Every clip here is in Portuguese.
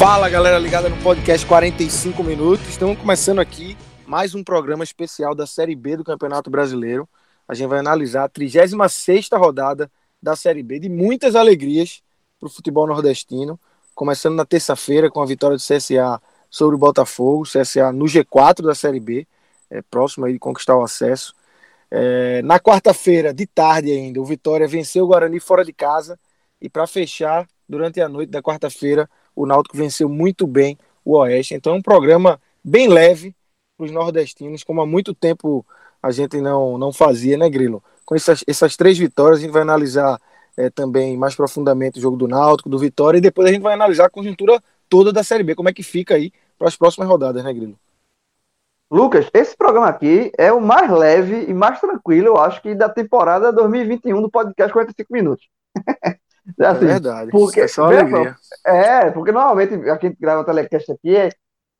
Fala galera ligada no podcast 45 minutos. Estamos começando aqui mais um programa especial da Série B do Campeonato Brasileiro. A gente vai analisar a 36 rodada da Série B de muitas alegrias para o futebol nordestino. Começando na terça-feira com a vitória do CSA sobre o Botafogo, CSA no G4 da Série B, é, próximo aí de conquistar o acesso. É, na quarta-feira, de tarde ainda, o Vitória venceu o Guarani fora de casa. E para fechar, durante a noite da quarta-feira, o Náutico venceu muito bem o Oeste. Então é um programa bem leve para os nordestinos, como há muito tempo a gente não, não fazia, né, Grilo? Com essas, essas três vitórias, a gente vai analisar é, também mais profundamente o jogo do Náutico, do Vitória, e depois a gente vai analisar a conjuntura toda da Série B, como é que fica aí para as próximas rodadas, né, Grilo? Lucas, esse programa aqui é o mais leve e mais tranquilo, eu acho, que da temporada 2021 do podcast 45 Minutos. É assim, é verdade. Porque, é só alegria. É, porque normalmente a gente grava o telecast aqui é,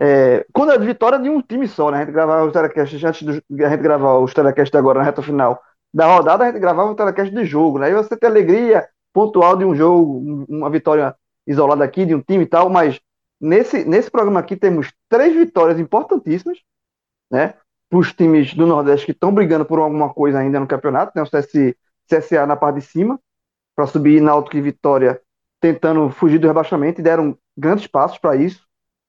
é, quando é vitória de um time só, né? A gente gravava o telecast antes de a gente gravar os telecast agora na reta final da rodada, a gente gravava o telecast de jogo, né? E você tem alegria pontual de um jogo, uma vitória isolada aqui de um time e tal, mas nesse, nesse programa aqui temos três vitórias importantíssimas, né? Para os times do Nordeste que estão brigando por alguma coisa ainda no campeonato, tem né? o CS, CSA na parte de cima, para subir Náutico e Vitória tentando fugir do rebaixamento e deram grandes passos para isso.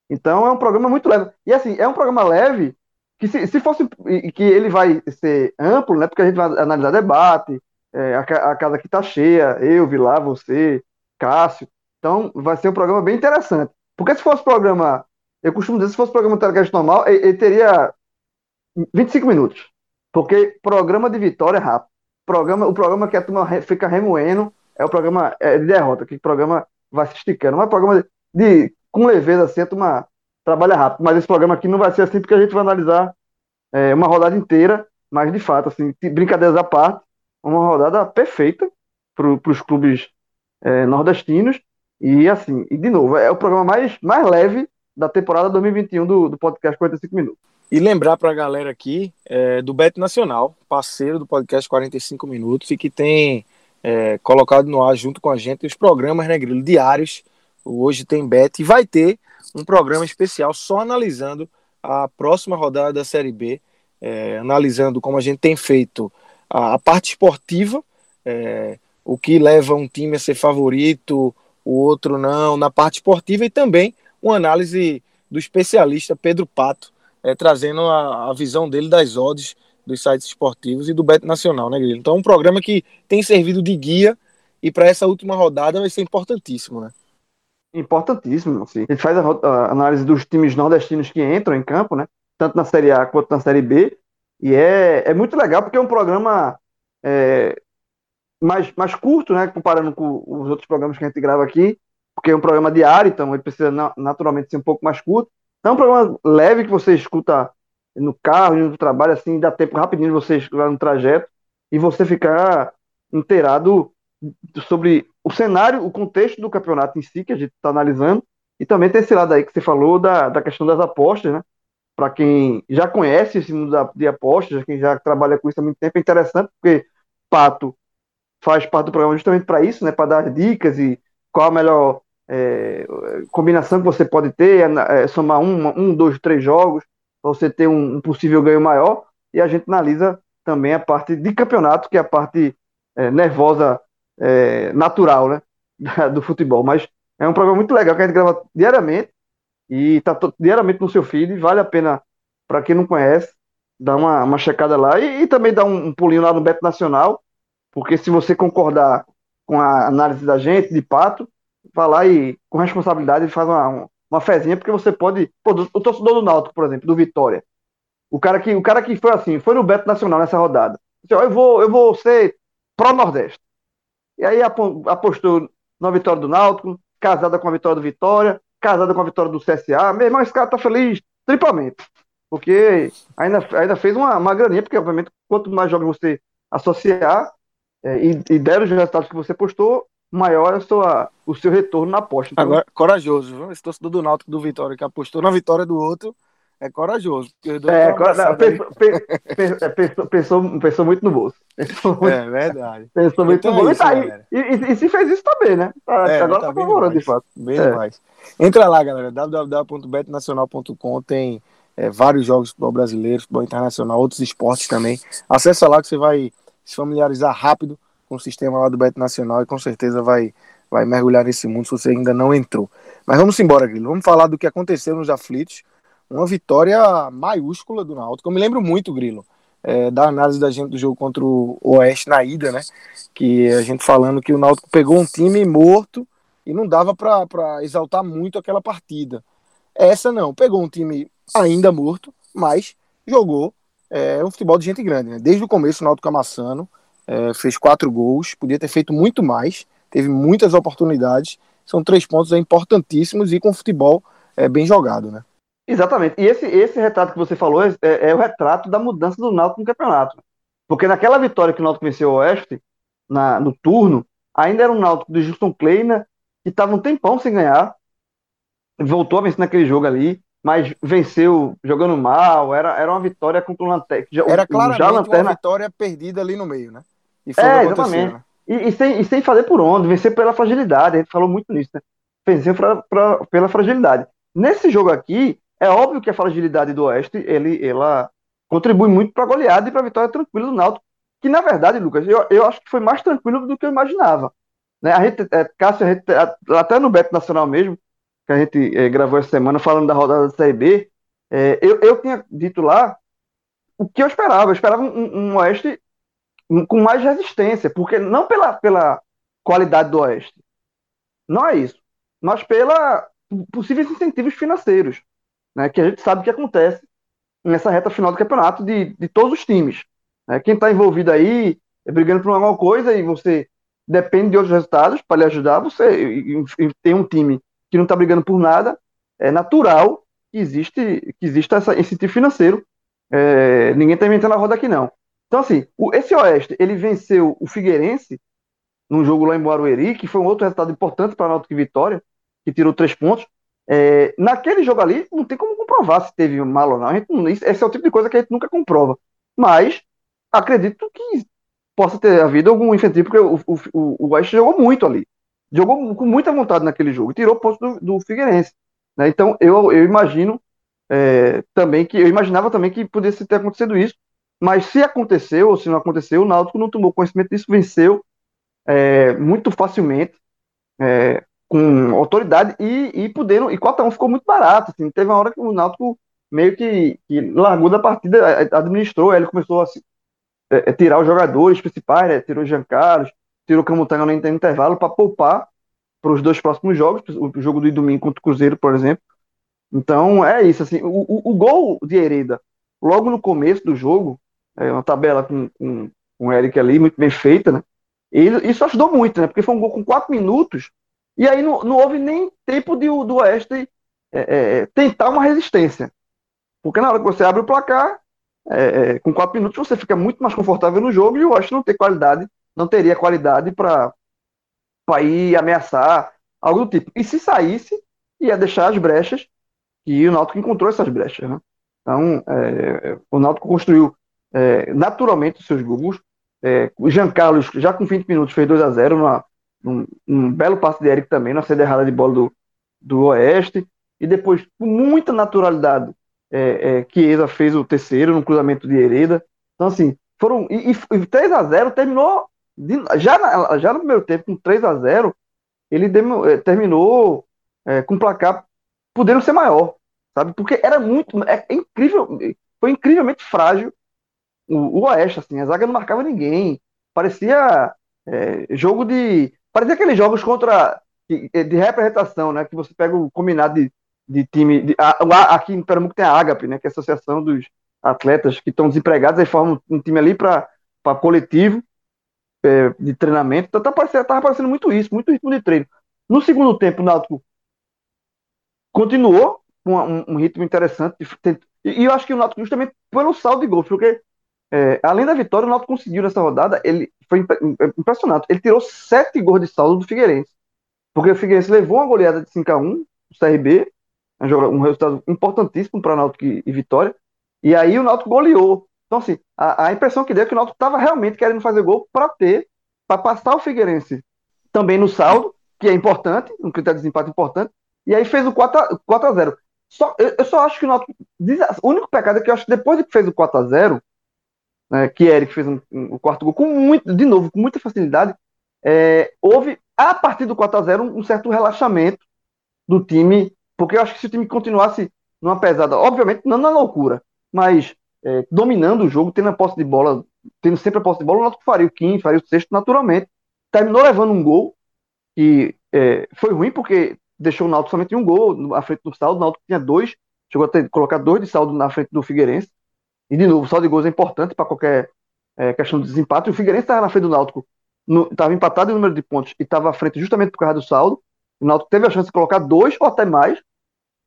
Então é um programa muito leve. E assim, é um programa leve que se, se fosse que ele vai ser amplo, né? Porque a gente vai analisar debate, é, a, a, casa aqui tá cheia, eu, Vilar, você, Cássio. Então vai ser um programa bem interessante. Porque se fosse programa, eu costumo dizer, se fosse programa telecast normal, ele, ele teria 25 minutos. Porque programa de vitória é rápido. Programa, o programa que a turma fica remoendo é o programa é, de derrota, que o programa vai se esticando. Mas programa de, de com leveza assim, a turma trabalha rápido. Mas esse programa aqui não vai ser assim, porque a gente vai analisar é, uma rodada inteira, mas de fato, assim, brincadeiras à parte, uma rodada perfeita para os clubes é, nordestinos. E assim, e de novo, é o programa mais, mais leve da temporada 2021 do, do podcast 45 Minutos. E lembrar para a galera aqui é, do Bet Nacional, parceiro do podcast 45 Minutos, e que tem é, colocado no ar junto com a gente os programas, né, Grilo, diários. Hoje tem Bet e vai ter um programa especial só analisando a próxima rodada da Série B, é, analisando como a gente tem feito a, a parte esportiva, é, o que leva um time a ser favorito, o outro não, na parte esportiva, e também uma análise do especialista Pedro Pato, é, trazendo a, a visão dele das odds dos sites esportivos e do Bet Nacional, né, Guilherme? Então é um programa que tem servido de guia e para essa última rodada vai ser importantíssimo, né? Importantíssimo, sim. A gente faz a, a, análise dos times nordestinos que entram em campo, né? Tanto na Série A quanto na Série B. E é, é muito legal porque é um programa é, mais, mais curto, né? Comparando com os outros programas que a gente grava aqui, porque é um programa diário, então ele precisa naturalmente ser um pouco mais curto. Então é um programa leve que você escuta no carro, indo do trabalho, assim, dá tempo rapidinho você chegar no trajeto e você ficar inteirado sobre o cenário, o contexto do campeonato em si, que a gente está analisando, e também tem esse lado aí que você falou da, da questão das apostas, né? Para quem já conhece esse mundo da, de apostas, quem já trabalha com isso há muito tempo, é interessante, porque Pato faz parte do programa justamente para isso, né? Para dar dicas e qual a melhor é, combinação que você pode ter, é, somar um, um, dois, três jogos, para você ter um, possível ganho maior, e a gente analisa também a parte de campeonato, que é a parte é, nervosa é, natural né, do futebol. Mas é um programa muito legal que a gente grava diariamente. E está diariamente no seu feed, vale a pena, para quem não conhece, dar uma, uma checada lá. E, e também dar um, um, pulinho lá no Beto Nacional, Porque se você concordar com a análise da gente, de Pato, vai lá e, com responsabilidade, faz uma, uma fezinha, porque você pode. Pô, o torcedor do Náutico, por exemplo, do Vitória. O cara que, o cara que foi assim, foi no Beto Nacional nessa rodada. Disse, eu vou, eu vou ser pró-Nordeste. E aí apostou na vitória do Náutico, casada com a vitória do Vitória, casada com a vitória do CSA. Meu irmão, esse cara tá feliz triplamente. Porque ainda, ainda fez uma, uma graninha, porque obviamente quanto mais jogos você associar é, e, e der os resultados que você postou, maior é a sua, o seu retorno na aposta. Então, Agora, corajoso, viu? Esse torcedor do Náutico do Vitória que apostou na vitória do outro é corajoso. É, cora... pensou, pensou, pensou, pensou, muito no bolso. Muito... É verdade. Pensou muito então no bolso. É isso, e, e, e, se fez isso também, né? Tá, é, agora tá, tá favorando, de fato. Bem é. demais. Entra lá, galera. www.betnacional.com tem é, vários jogos de futebol brasileiro, futebol internacional, outros esportes também. Acesse lá que você vai se familiarizar rápido com o sistema lá do Bet Nacional e com certeza vai, vai mergulhar nesse mundo se você ainda não entrou. Mas vamos embora, Grilo. Vamos falar do que aconteceu nos aflitos uma vitória maiúscula do Náutico. Eu me lembro muito, Grilo, é, da análise da gente do jogo contra o Oeste na ida, né? Que a gente falando que o Náutico pegou um time morto e não dava para exaltar muito aquela partida. Essa não, pegou um time ainda morto, mas jogou é, um futebol de gente grande, né? Desde o começo o Náutico amassando, é, fez quatro gols, podia ter feito muito mais, teve muitas oportunidades, são três pontos importantíssimos e com futebol é, bem jogado, né? Exatamente. E esse, esse retrato que você falou é, é, o retrato da mudança do Náutico no campeonato. Porque naquela vitória que o Náutico venceu o Oeste, na, no turno, ainda era um Náutico de Justin Kleina, que estava um tempão sem ganhar, voltou a vencer naquele jogo ali, mas venceu jogando mal, era, era uma vitória contra o Lanterna. Era claramente já Lanterna... uma vitória perdida ali no meio, né? E foi é, exatamente. Né? E, e, sem, e sem fazer por onde, vencer pela fragilidade, a gente falou muito nisso, né? Vencer pra, pra, pela fragilidade. Nesse jogo aqui, é óbvio que a fragilidade do Oeste ele, ela contribui muito para a goleada e para a vitória tranquila do Náutico, que na verdade, Lucas, eu, eu acho que foi mais tranquilo do que eu imaginava. Né? A gente, é, Cássio, a gente, até no Beto Nacional mesmo, que a gente é, gravou essa semana falando da rodada da Série B, é, eu, eu tinha dito lá o que eu esperava. Eu esperava um, um Oeste com mais resistência, porque não pela, pela qualidade do Oeste, não é isso, mas pela possíveis incentivos financeiros né, que a gente sabe que acontece nessa reta final do campeonato de, de todos os times. Né? Quem está envolvido aí, é brigando por alguma coisa e você depende de outros resultados para lhe ajudar, você e, e tem um time que não está brigando por nada, é natural que existe que exista essa, esse tipo financeiro. É, ninguém está inventando a roda aqui não. Então assim, o, esse Oeste ele venceu o Figueirense num jogo lá em Barueri, que foi um outro resultado importante para a Náutico Vitória, que tirou três pontos. É, naquele jogo ali, não tem como comprovar se teve mal ou não. não. Esse é o tipo de coisa que a gente nunca comprova. Mas acredito que possa ter havido algum incentivo, porque o, o, o West jogou muito ali. Jogou com muita vontade naquele jogo. Tirou pontos do, do Figueirense. Né? Então, eu, eu imagino é, também que. Eu imaginava também que pudesse ter acontecido isso. Mas se aconteceu, ou se não aconteceu, o Náutico não tomou conhecimento disso, venceu é, muito facilmente. É, com autoridade e, e podendo, e 4x1 ficou muito barato, assim, teve uma hora que o Náutico meio que, que largou da partida, administrou, ele começou a é, tirar os jogadores principais, né, tirou o Jean Carlos, tirou o Camutanga no intervalo para poupar para os dois próximos jogos, o jogo do domingo contra o Cruzeiro, por exemplo. Então é isso, assim, o, o, o gol de Hereda, logo no começo do jogo, é uma tabela com, com, com o Eric ali, muito bem feita, né? Isso ajudou muito, né? Porque foi um gol com quatro minutos e aí não, não houve nem tempo de, do Oeste é, é, tentar uma resistência. Porque na hora que você abre o placar, é, é com quatro minutos você fica muito mais confortável no jogo e o Oeste não tem qualidade, não teria qualidade para ir ameaçar, algo do tipo. E se saísse, ia deixar as brechas, e o Náutico encontrou essas brechas. Né? Então, é, o Náutico construiu é, naturalmente os seus gols. o Jean Carlos, já com 20 minutos, fez 2 a 0 numa, um, um, belo passe de Eric também, na saída errada de bola do, do Oeste. E depois, com muita naturalidade, é, é, Chiesa fez o terceiro no cruzamento de Hereda. Então, assim, foram. E, e 3 a 0 terminou. Já, na, já no primeiro tempo, com 3 a 0 ele é, terminou é, com placar podendo ser maior, sabe? Porque era muito. É, é incrível. Foi incrivelmente frágil o, o Oeste, assim. A zaga não marcava ninguém. parecia é, jogo de. Parecia aqueles jogos contra. de, de representação, né? Que você pega o combinado de, de time. De, a, aqui em Pernambuco tem a Agape, né? Que é a Associação dos Atletas que estão desempregados, aí formam um time ali para coletivo é, de treinamento. Então tá parecendo, muito isso, muito ritmo de treino. No segundo tempo, o Náutico continuou com um, um, ritmo interessante. E, e, eu acho que o Náutico, justamente pelo saldo de gols, porque é, além da vitória, o Náutico conseguiu nessa rodada, ele foi impressionante. Ele tirou sete gols de saldo do Figueirense. Porque o Figueirense levou uma goleada de 5 a 1 o CRB, um resultado importantíssimo para o Náutico e Vitória. E aí o Náutico goleou. Então, assim, a, a impressão que deu é que o Náutico estava realmente querendo fazer gol para ter, para passar o Figueirense também no saldo, que é importante, um critério de desempate importante, e aí fez o 4 a, 0 só, eu, eu, só acho que o Náutico. O único pecado é que eu acho que depois que fez o 4 a 0 né, que Eric fez um, um, o quarto gol com muito, de novo, com muita facilidade, é, houve, a partir do 4 a 0 um, um certo relaxamento do time, porque eu acho que se o time continuasse numa pesada, obviamente não na loucura, mas é, dominando o jogo, tendo a posse de bola, tendo sempre a posse de bola, o Náutico faria o quinto, faria o sexto naturalmente. Terminou levando um gol, que é, foi ruim porque deixou o Náutico somente um gol à frente do saldo, o Náutico tinha dois, chegou a ter, colocar dois de saldo na frente do Figueirense. E de novo, saldo de gols é importante para qualquer é, questão de desempate. O Figueirense estava na frente do Náutico, estava empatado em número de pontos e estava à frente justamente por causa do saldo. O Náutico teve a chance de colocar dois ou até mais.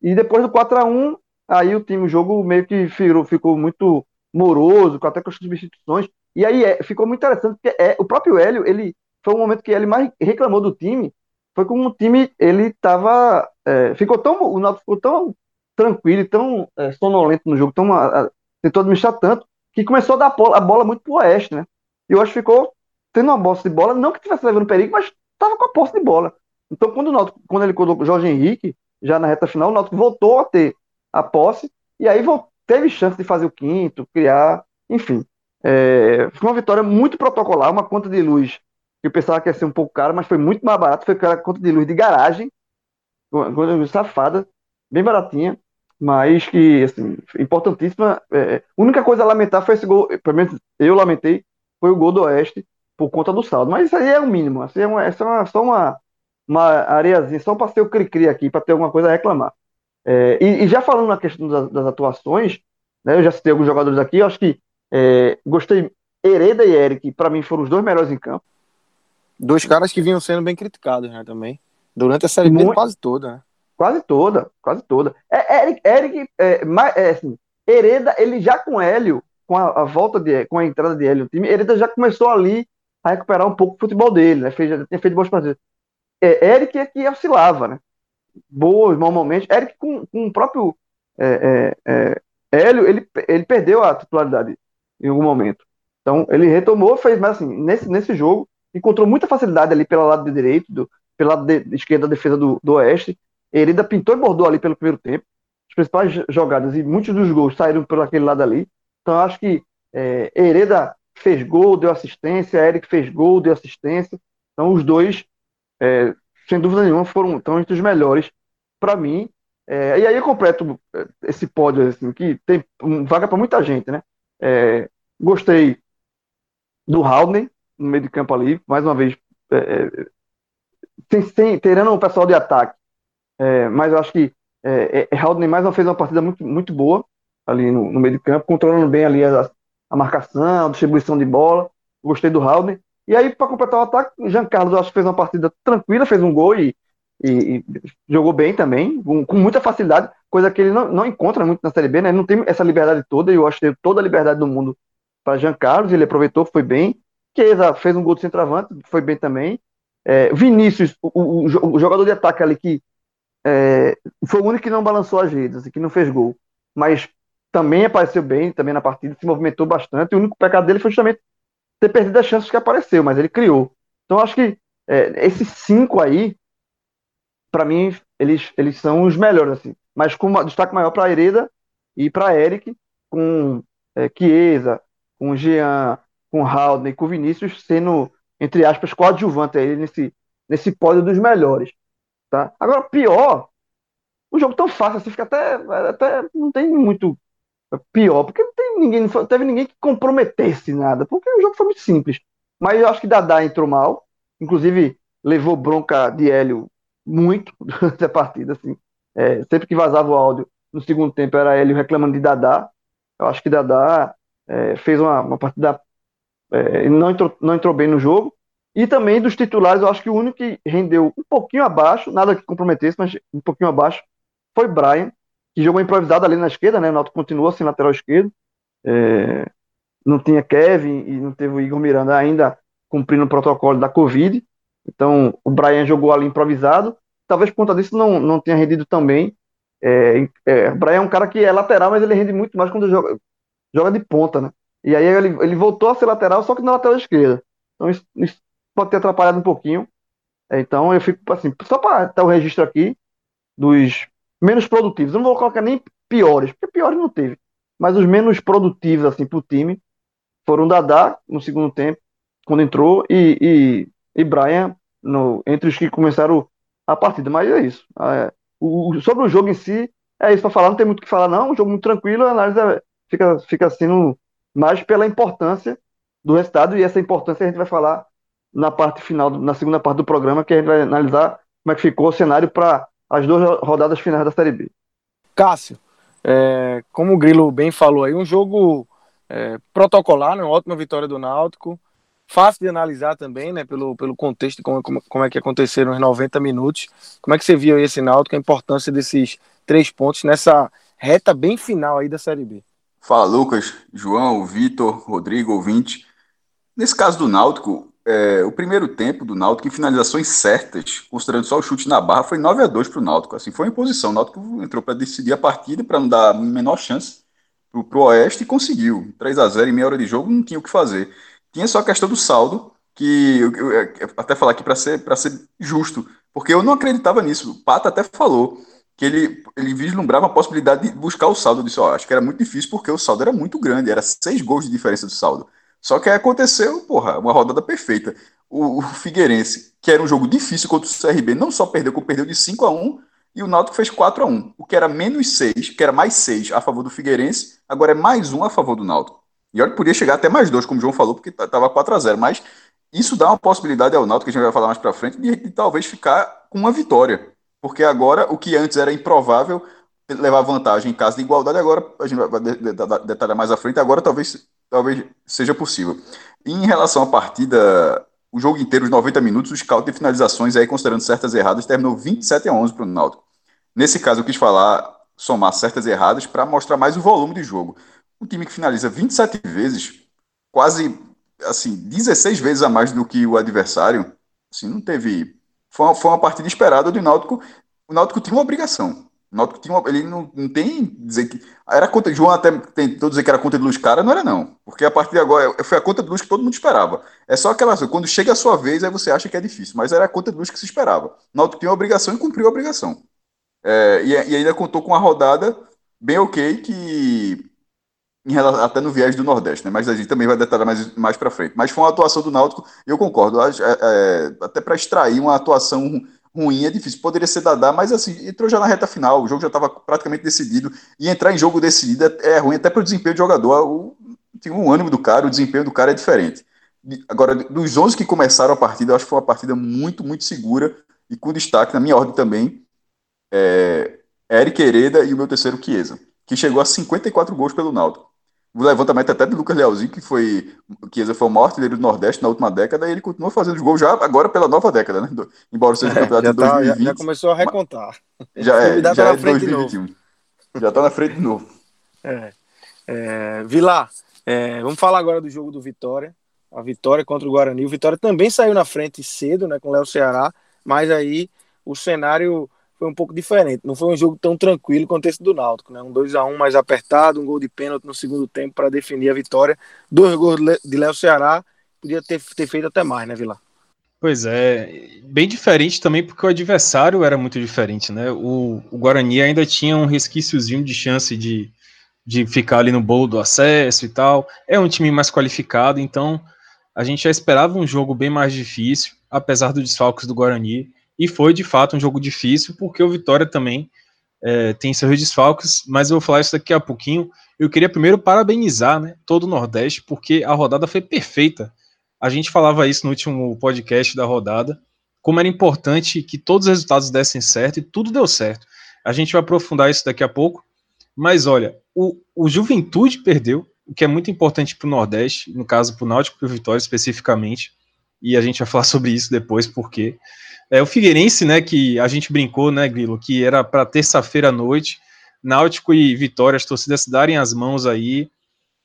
E depois do 4 a 1 aí o time, o jogo meio que ficou, ficou muito moroso, até com as substituições. E aí é, ficou muito interessante, porque é, o próprio Hélio, ele foi um momento que ele mais reclamou do time, foi como o time, ele tava, é, ficou tão, o Náutico ficou tão tranquilo, tão é, sonolento no jogo, tão, a, a, tentou administrar tanto, que começou a dar a bola, a bola muito pro oeste, né? E o Oeste ficou tendo uma posse de bola, não que estivesse levando perigo, mas estava com a posse de bola. Então, quando o Náutico, quando ele colocou o Jorge Henrique, já na reta final, o Náutico voltou a ter a posse, e aí teve chance de fazer o quinto, criar, enfim. É, foi uma vitória muito protocolar, uma conta de luz que eu pensava que ia ser um pouco cara, mas foi muito mais barato, foi aquela conta de luz de garagem, conta de luz safada, bem baratinha, mas que, assim, importantíssima. É, a única coisa a lamentar foi esse gol, pelo menos eu lamentei, foi o gol do Oeste, por conta do saldo. Mas isso aí é o mínimo, assim, é, uma, é só uma, uma areiazinha, só um passeio cri-cri aqui, para ter alguma coisa a reclamar. É, e, e, já falando na questão das, das atuações, né, eu já citei alguns jogadores aqui, eu acho que é, gostei. Hereda e Eric, para mim, foram os dois melhores em campo. Dois caras que vinham sendo bem criticados, né, também. Durante a série B quase toda, né? Quase toda, quase toda. É, Eric, Eric é, mais, é, assim, Hereda, ele já com Hélio, com a, a, volta de, com a entrada de Hélio no time, Hereda já começou ali a recuperar um pouco o futebol dele, né? Fez, já tinha feito boas partidas. É, Eric é que oscilava, né? Boas, momentos. Eric com, com o próprio é, é, é, Hélio, ele, ele perdeu a titularidade em algum momento. Então, ele retomou, fez, mas assim, nesse, nesse jogo, encontrou muita facilidade ali pelo lado de direito, do, pelo lado de, de esquerda da defesa do, do Oeste. Ainda pintou e bordou ali pelo primeiro tempo. As principais jogadas e muitos dos gols saíram por aquele lado ali. Então, acho que é, Hereda fez gol, deu assistência, Eric fez gol, deu assistência. Então, os dois é, sem dúvida nenhuma, foram tão entre os melhores para mim. É, e aí eu completo é, esse pódio, assim, que tem vaga para muita gente, né? É, gostei do Haldner no meio de campo ali, mais uma vez, é, é sem, sem, terando o pessoal de ataque, é, mas eu acho que é, Haldner mais uma vez uma partida muito, muito boa ali no, no meio de campo, controlando bem ali a, a marcação, a distribuição de bola. Gostei do Haldner. E aí, para completar o ataque, Jean Carlos acho que fez uma partida tranquila, fez um gol e, e, e jogou bem também, com, com, muita facilidade, coisa que ele não, não encontra muito na Série B, né? Ele não tem essa liberdade toda, e eu acho que teve toda a liberdade do mundo para Jean Carlos, ele aproveitou, foi bem. Chiesa fez um gol de centroavante, foi bem também. É, Vinícius, o, o, o, jogador de ataque ali que é, foi o único que não balançou as redes, assim, que não fez gol, mas também apareceu bem também na partida, se movimentou bastante. O único pecado dele foi justamente ter perdido as chances que apareceu, mas ele criou. Então acho que é, esses cinco aí, para mim, eles, eles são os melhores, assim. Mas com uma, destaque maior para Hereda e para Eric, com é, Chiesa, com Jean, com Haldner e com Vinícius sendo, entre aspas, coadjuvante aí nesse, nesse pódio dos melhores. Tá? Agora, pior, um jogo tão fácil assim, fica até, até não tem muito pior, porque ninguém, não teve ninguém que comprometesse nada, porque o jogo foi muito simples. Mas eu acho que Dadá entrou mal. Inclusive, levou bronca de Hélio muito durante a partida. Assim. É, sempre que vazava o áudio no segundo tempo, era Hélio reclamando de Dadá. Eu acho que Dadá é, fez uma, uma partida. É, não, entrou, não entrou bem no jogo. E também dos titulares, eu acho que o único que rendeu um pouquinho abaixo, nada que comprometesse, mas um pouquinho abaixo, foi Brian, que jogou improvisado ali na esquerda, né? O Náutico continuou sem lateral esquerdo. É, não tinha Kevin e não teve o Igor Miranda ainda cumprindo o protocolo da Covid. Então, o Brian jogou ali improvisado. Talvez por conta disso não, não tenha rendido tão bem. É, é, o Brian é um cara que é lateral, mas ele rende muito mais quando joga, joga de ponta, né? E aí ele, ele voltou a ser lateral, só que na lateral esquerda. Então, isso, isso pode ter atrapalhado um pouquinho. É, então, eu fico assim, só para ter o registro aqui dos menos produtivos. Eu não vou colocar nem piores, porque piores não teve. Mas os menos produtivos, assim, pro time foram Dadá no segundo tempo, quando entrou, e, e, e Brian no, entre os que começaram a partida. Mas é isso. É, o, sobre o jogo em si, é isso para falar, não tem muito o que falar, não. Um jogo muito tranquilo, a análise é, fica, fica sendo mais pela importância do resultado, e essa importância a gente vai falar na parte final, na segunda parte do programa, que a gente vai analisar como é que ficou o cenário para as duas rodadas finais da Série B. Cássio, é, como o Grilo bem falou aí, um jogo é, protocolar, né, uma ótima vitória do Náutico, fácil de analisar também, né, pelo, pelo contexto como, como, como é que aconteceram os 90 minutos. Como é que você viu esse Náutico, a importância desses três pontos nessa reta bem final aí da Série B? Fala, Lucas, João, Vitor, Rodrigo, ouvinte. Nesse caso do Náutico, é, o primeiro tempo do Náutico em finalizações certas, considerando só o chute na barra, foi 9 a 2 para o Náutico. Assim, foi uma imposição. O Náutico entrou para decidir a partida, para não dar a menor chance para o Oeste e conseguiu. 3 a 0 em meia hora de jogo, não tinha o que fazer. Tinha só a questão do saldo, que eu, eu, eu até falar aqui para ser, ser justo, porque eu não acreditava nisso. O Pata até falou que ele, ele vislumbrava a possibilidade de buscar o saldo. Eu disse, acho que era muito difícil porque o saldo era muito grande, era seis gols de diferença do saldo. Só que aí aconteceu, porra, uma rodada perfeita. O, o, Figueirense, que era um jogo difícil contra o CRB, não só perdeu, como perdeu de 5 a 1 e o Náutico fez 4 a 1 O que era menos 6, que era mais 6 a favor do Figueirense, agora é mais 1 a favor do Náutico. E olha podia chegar até mais 2, como o João falou, porque estava 4 a 0 Mas isso dá uma possibilidade ao Náutico, que a gente vai falar mais para frente, de, de talvez ficar com uma vitória. Porque agora, o que antes era improvável, levar vantagem em caso de igualdade, agora a gente vai detalhar mais à frente, agora talvez talvez seja possível. Em relação à partida, o jogo inteiro, os 90 minutos, o scout de finalizações, aí considerando certas erradas, terminou 27 a 11 para o Náutico. Nesse caso, eu quis falar, somar certas erradas para mostrar mais o volume de jogo. Um time que finaliza 27 vezes, quase assim, 16 vezes a mais do que o adversário, assim, não teve. Foi uma, foi uma partida esperada do Náutico. O Náutico tinha uma obrigação. O tinha uma, ele não, não tem dizer que era conta João até tentou dizer que era conta de luz cara, não era não, porque a partir de agora foi a conta de luz que todo mundo esperava. É só aquela quando chega a sua vez aí você acha que é difícil, mas era a conta de luz que se esperava. O tinha uma obrigação e cumpriu a obrigação. É, e, e, ainda contou com uma rodada bem ok que relação, até no viés do Nordeste, né? Mas a gente também vai detalhar mais mais para frente. Mas foi uma atuação do Náutico, eu concordo, é, é, até para extrair uma atuação ruim é difícil. Poderia ser Dadá, mas assim, entrou já na reta final, o jogo já estava praticamente decidido, e entrar em jogo decidido é, é ruim até para o desempenho do jogador. O, tem um ânimo do cara, o desempenho do cara é diferente. Agora, dos 11 que começaram a partida, eu acho que foi uma partida muito, muito segura, e com destaque, na minha ordem também, é, Eric Hereda e o meu terceiro, Chiesa, que chegou a 54 gols pelo Náutico o levantamento até do Lucas Lealzinho, que foi que foi o maior artilheiro do Nordeste na última década, e ele continua fazendo os gols já agora pela nova década, né? Embora seja é, campeonato já de 2020. Tá, já, já, começou a recontar. Já é, já tá é 2021. Já está na frente de novo. É. É, Vilar, é, vamos falar agora do jogo do Vitória. A vitória contra o Guarani. O Vitória também saiu na frente cedo, né, com o Léo Ceará, mas aí o cenário foi um pouco diferente. Não foi um jogo tão tranquilo quanto esse do Náutico, né? Um 2 a 1 mais apertado, um gol de pênalti no segundo tempo para definir a vitória. Dois gols de Léo Ceará, podia ter, ter feito até mais, né, Vila? Pois é, bem diferente também porque o adversário era muito diferente, né? O, o Guarani ainda tinha um resquíciozinho de chance de, de ficar ali no bolo do acesso e tal. É um time mais qualificado, então a gente já esperava um jogo bem mais difícil, apesar dos desfalques do Guarani. E foi de fato um jogo difícil, porque o Vitória também é, tem seus desfalques, mas eu vou falar isso daqui a pouquinho. Eu queria primeiro parabenizar né, todo o Nordeste, porque a rodada foi perfeita. A gente falava isso no último podcast da rodada, como era importante que todos os resultados dessem certo e tudo deu certo. A gente vai aprofundar isso daqui a pouco. Mas olha, o, o Juventude perdeu, o que é muito importante para o Nordeste, no caso para o Náutico e para o Vitória especificamente, e a gente vai falar sobre isso depois, porque é o Figueirense, né, que a gente brincou, né, Grilo, que era para terça-feira à noite, Náutico e Vitória, as torcidas se darem as mãos aí,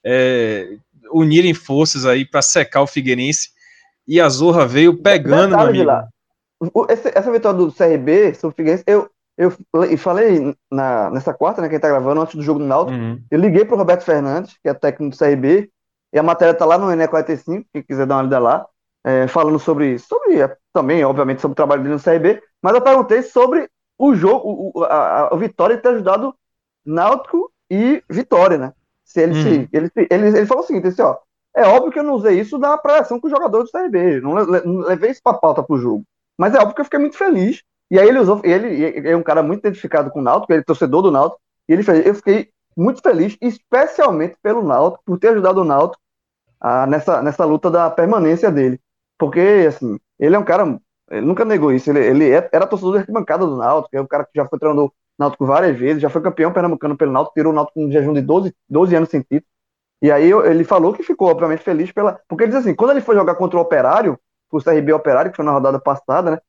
é, unirem forças aí para secar o Figueirense, e a Zorra veio pegando, Detalhe, meu amigo. Esse, essa vitória do CRB sobre o Figueirense, eu, eu falei na, nessa quarta, né, que a gente tá gravando, antes do jogo do Náutico, uhum. eu liguei pro Roberto Fernandes, que é técnico do CRB, e a matéria tá lá no ENE 45, quem quiser dar uma lida lá, é, falando sobre, sobre é, também, obviamente, sobre o trabalho dele no CRB, mas eu perguntei sobre o jogo, o, a, a, Vitória ter ajudado Náutico e Vitória, né? Se ele, uhum. se, ele, ele, ele falou o seguinte, disse, ó, é óbvio que eu não usei isso da pressão com os jogadores do CRB, não, não levei isso pra pauta pro jogo, mas é óbvio que eu fiquei muito feliz e aí ele usou, ele é um cara muito identificado com o Náutico, ele é torcedor do Náutico, e ele fez, eu fiquei muito feliz, especialmente pelo Náutico, por ter ajudado o Náutico a, nessa, nessa luta da permanência dele. Porque, assim, ele é um cara, ele nunca negou isso, ele, ele é, era torcedor da arquibancada do Náutico, é um cara que já foi treinador Náutico várias vezes, já foi campeão pernambucano pelo Náutico, tirou o Náutico com um jejum de 12, 12 anos sem título. E aí ele falou que ficou, obviamente, feliz pela. Porque ele diz assim, quando ele foi jogar contra o Operário, o CRB Operário, que foi na rodada passada, né?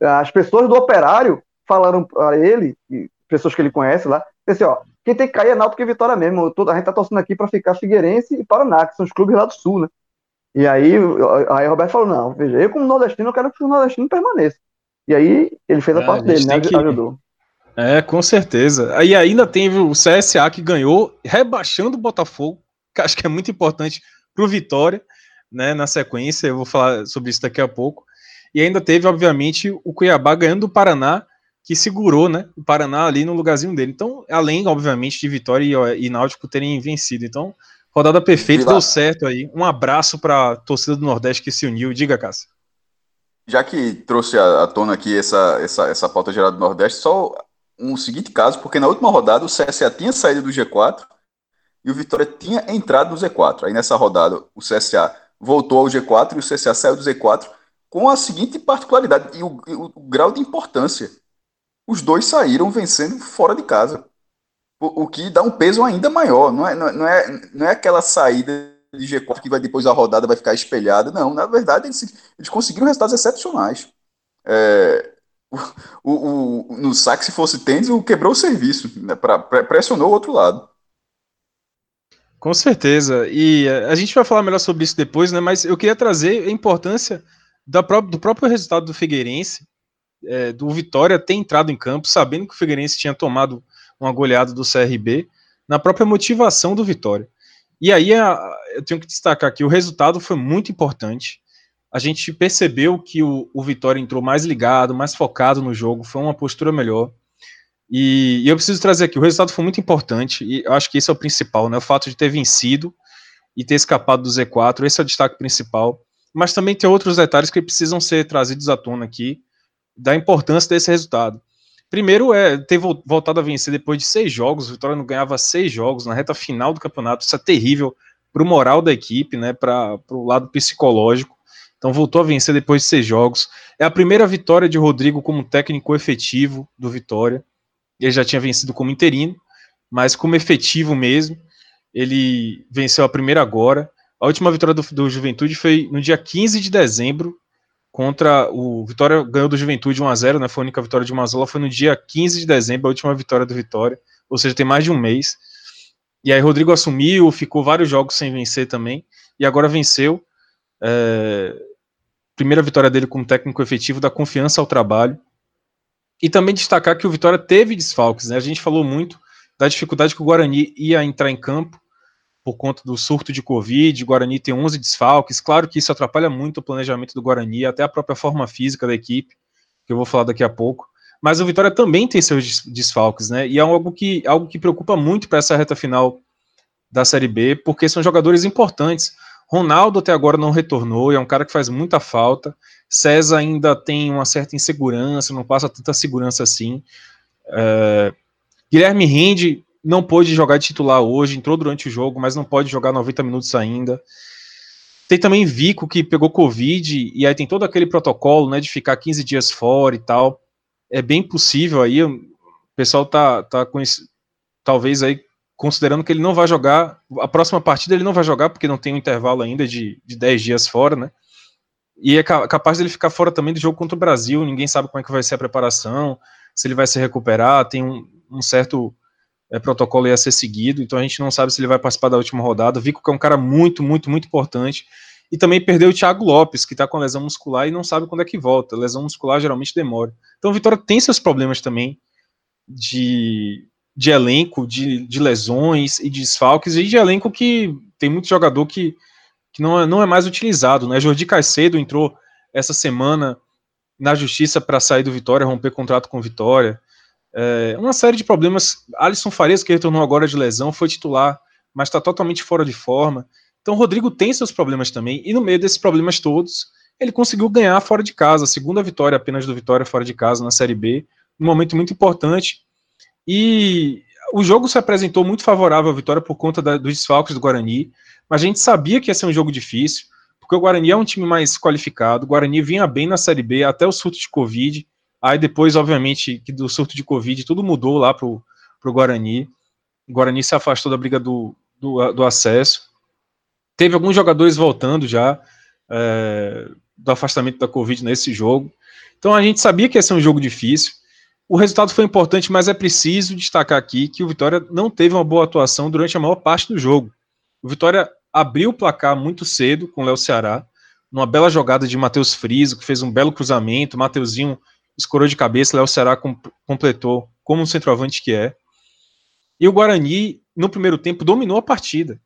as pessoas do operário falaram para ele, pessoas que ele conhece lá, assim, ó, quem tem que cair é Náutico e Vitória mesmo. A gente tá torcendo aqui para ficar Figueirense e Paraná, que são os clubes lá do Sul, né? E aí, aí o Roberto falou, não, veja, eu como nordestino, eu quero que o nordestino permaneça. E aí ele fez a é, parte a dele, né? Que... Ajudou. É, com certeza. E ainda teve o CSA que ganhou, rebaixando o Botafogo, que acho que é muito importante pro Vitória, né? Na sequência, eu vou falar sobre isso daqui a pouco. E ainda teve, obviamente, o Cuiabá ganhando do Paraná, que segurou né, o Paraná ali no lugarzinho dele. Então, além, obviamente, de Vitória e, e Náutico terem vencido. Então, rodada perfeita, deu certo aí. Um abraço para a torcida do Nordeste que se uniu. Diga, Cássio. Já que trouxe à tona aqui essa, essa, essa pauta geral do Nordeste, só um seguinte caso, porque na última rodada o CSA tinha saído do G4 e o Vitória tinha entrado no Z4. Aí nessa rodada o CSA voltou ao G4 e o CSA saiu do Z4 com a seguinte particularidade e o, o, o, grau de importância. Os dois saíram vencendo fora de casa, o, o que dá um peso ainda maior. Não é, não, é, não é aquela saída de G4 que vai depois a rodada vai ficar espelhada. Não, na verdade eles, eles conseguiram resultados excepcionais. É, o, o, no saque, se fosse tênis, o quebrou o serviço, né, pra, pressionou o outro lado. Com certeza. E a gente vai falar melhor sobre isso depois, né? Mas eu queria trazer a importância pró do próprio resultado do Figueirense, é, do Vitória ter entrado em campo, sabendo que o Figueirense tinha tomado uma goleada do CRB, na própria motivação do Vitória. E aí a, eu tenho que destacar que o resultado foi muito importante. A gente percebeu que o, o Vitória entrou mais ligado, mais focado no jogo, foi uma postura melhor. E, e, eu preciso trazer aqui, o resultado foi muito importante, e eu acho que esse é o principal, né? O fato de ter vencido e ter escapado do Z4, esse é o destaque principal mas também tem outros detalhes que precisam ser trazidos à tona aqui, da importância desse resultado. Primeiro é ter voltado a vencer depois de seis jogos, o Vitória não ganhava seis jogos na reta final do campeonato, isso é terrível para o moral da equipe, né, para o lado psicológico. Então voltou a vencer depois de seis jogos. É a primeira vitória de Rodrigo como técnico efetivo do Vitória. Ele já tinha vencido como interino, mas como efetivo mesmo. Ele venceu a primeira agora. A última vitória do, do Juventude foi no dia 15 de dezembro contra o Vitória ganhou do Juventude 1 a 0, né? Foi a única vitória de Mazola, foi no dia 15 de dezembro, a última vitória do Vitória, ou seja, tem mais de um mês. E aí Rodrigo assumiu, ficou vários jogos sem vencer também, e agora venceu. É, primeira vitória dele como técnico efetivo, dá confiança ao trabalho. E também destacar que o Vitória teve desfalques, né? A gente falou muito da dificuldade que o Guarani ia entrar em campo por conta do surto de Covid, o Guarani tem 11 desfalques, claro que isso atrapalha muito o planejamento do Guarani, até a própria forma física da equipe, que eu vou falar daqui a pouco, mas o Vitória também tem seus desfalques, né, e é algo que, algo que preocupa muito para essa reta final da Série B, porque são jogadores importantes, Ronaldo até agora não retornou, é um cara que faz muita falta, César ainda tem uma certa insegurança, não passa tanta segurança assim, é... Guilherme Rende não pôde jogar de titular hoje, entrou durante o jogo, mas não pode jogar 90 minutos ainda. Tem também Vico que pegou Covid e aí tem todo aquele protocolo, né, de ficar 15 dias fora e tal. É bem possível aí, o pessoal tá, tá esse, talvez aí considerando que ele não vai jogar, a próxima partida ele não vai jogar porque não tem um intervalo ainda de, de 10 dias fora, né? E é capaz dele ficar fora também do jogo contra o Brasil, ninguém sabe como é que vai ser a preparação, se ele vai se recuperar, tem um, um certo é, protocolo a ser seguido, então a gente não sabe se ele vai participar da última rodada. Vico que é um cara muito, muito, muito importante. E também perdeu o Thiago Lopes, que está com lesão muscular e não sabe quando é que volta. Lesão muscular geralmente demora. Então o Vitória tem seus problemas também de, de elenco, de, de lesões e de desfalques, e de elenco que tem muito jogador que, que não, é, não é mais utilizado. Né? Jordi Caicedo entrou essa semana na justiça para sair do Vitória, romper contrato com o Vitória. É, uma série de problemas. Alisson Farias, que retornou agora de lesão, foi titular, mas está totalmente fora de forma. Então, Rodrigo tem seus problemas também, e no meio desses problemas todos, ele conseguiu ganhar fora de casa, a segunda vitória apenas do Vitória fora de casa na Série B, um momento muito importante. E o jogo se apresentou muito favorável à Vitória por conta da, dos desfalques do Guarani, mas a gente sabia que ia ser um jogo difícil, porque o Guarani é um time mais qualificado, o Guarani vinha bem na Série B até o surto de Covid, Aí depois, obviamente, que do surto de Covid, tudo mudou lá pro, pro Guarani. O Guarani se afastou da briga do, do, do acesso. Teve alguns jogadores voltando já é, do afastamento da Covid nesse jogo. Então a gente sabia que ia ser um jogo difícil. O resultado foi importante, mas é preciso destacar aqui que o Vitória não teve uma boa atuação durante a maior parte do jogo. O Vitória abriu o placar muito cedo com o Léo Ceará, numa bela jogada de Matheus Friso, que fez um belo cruzamento. Mateuzinho escorou de cabeça, Léo Ceará completou como um centroavante que é. E o Guarani, no primeiro tempo, dominou a partida.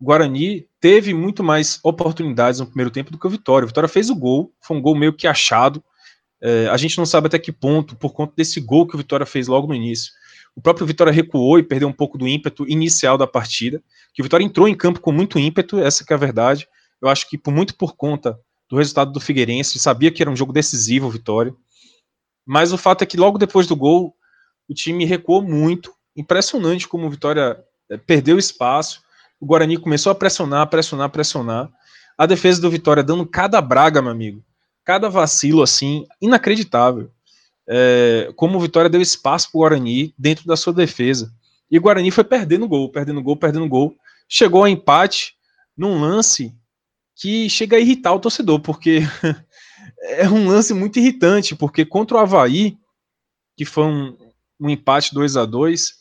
O Guarani teve muito mais oportunidades no primeiro tempo do que o Vitória. O Vitória fez o gol, foi um gol meio que achado. É, a gente não sabe até que ponto, por conta desse gol que o Vitória fez logo no início. O próprio Vitória recuou e perdeu um pouco do ímpeto inicial da partida. Que o Vitória entrou em campo com muito ímpeto, essa é a verdade. Eu acho que por muito por conta do resultado do Figueirense, sabia que era um jogo decisivo, o Vitória. Mas o fato é que logo depois do gol, o time recuou muito. Impressionante como o Vitória é, perdeu espaço. O Guarani começou a pressionar, pressionar, pressionar. A defesa do Vitória dando cada braga, meu amigo. Cada vacilo, assim, inacreditável. É, como o Vitória deu espaço para o Guarani dentro da sua defesa. E o Guarani foi perdendo gol, perdendo gol, perdendo gol. Chegou a empate num lance que chega a irritar o torcedor, porque é um lance muito irritante, porque contra o Havaí, que foi um, um empate 2 a 2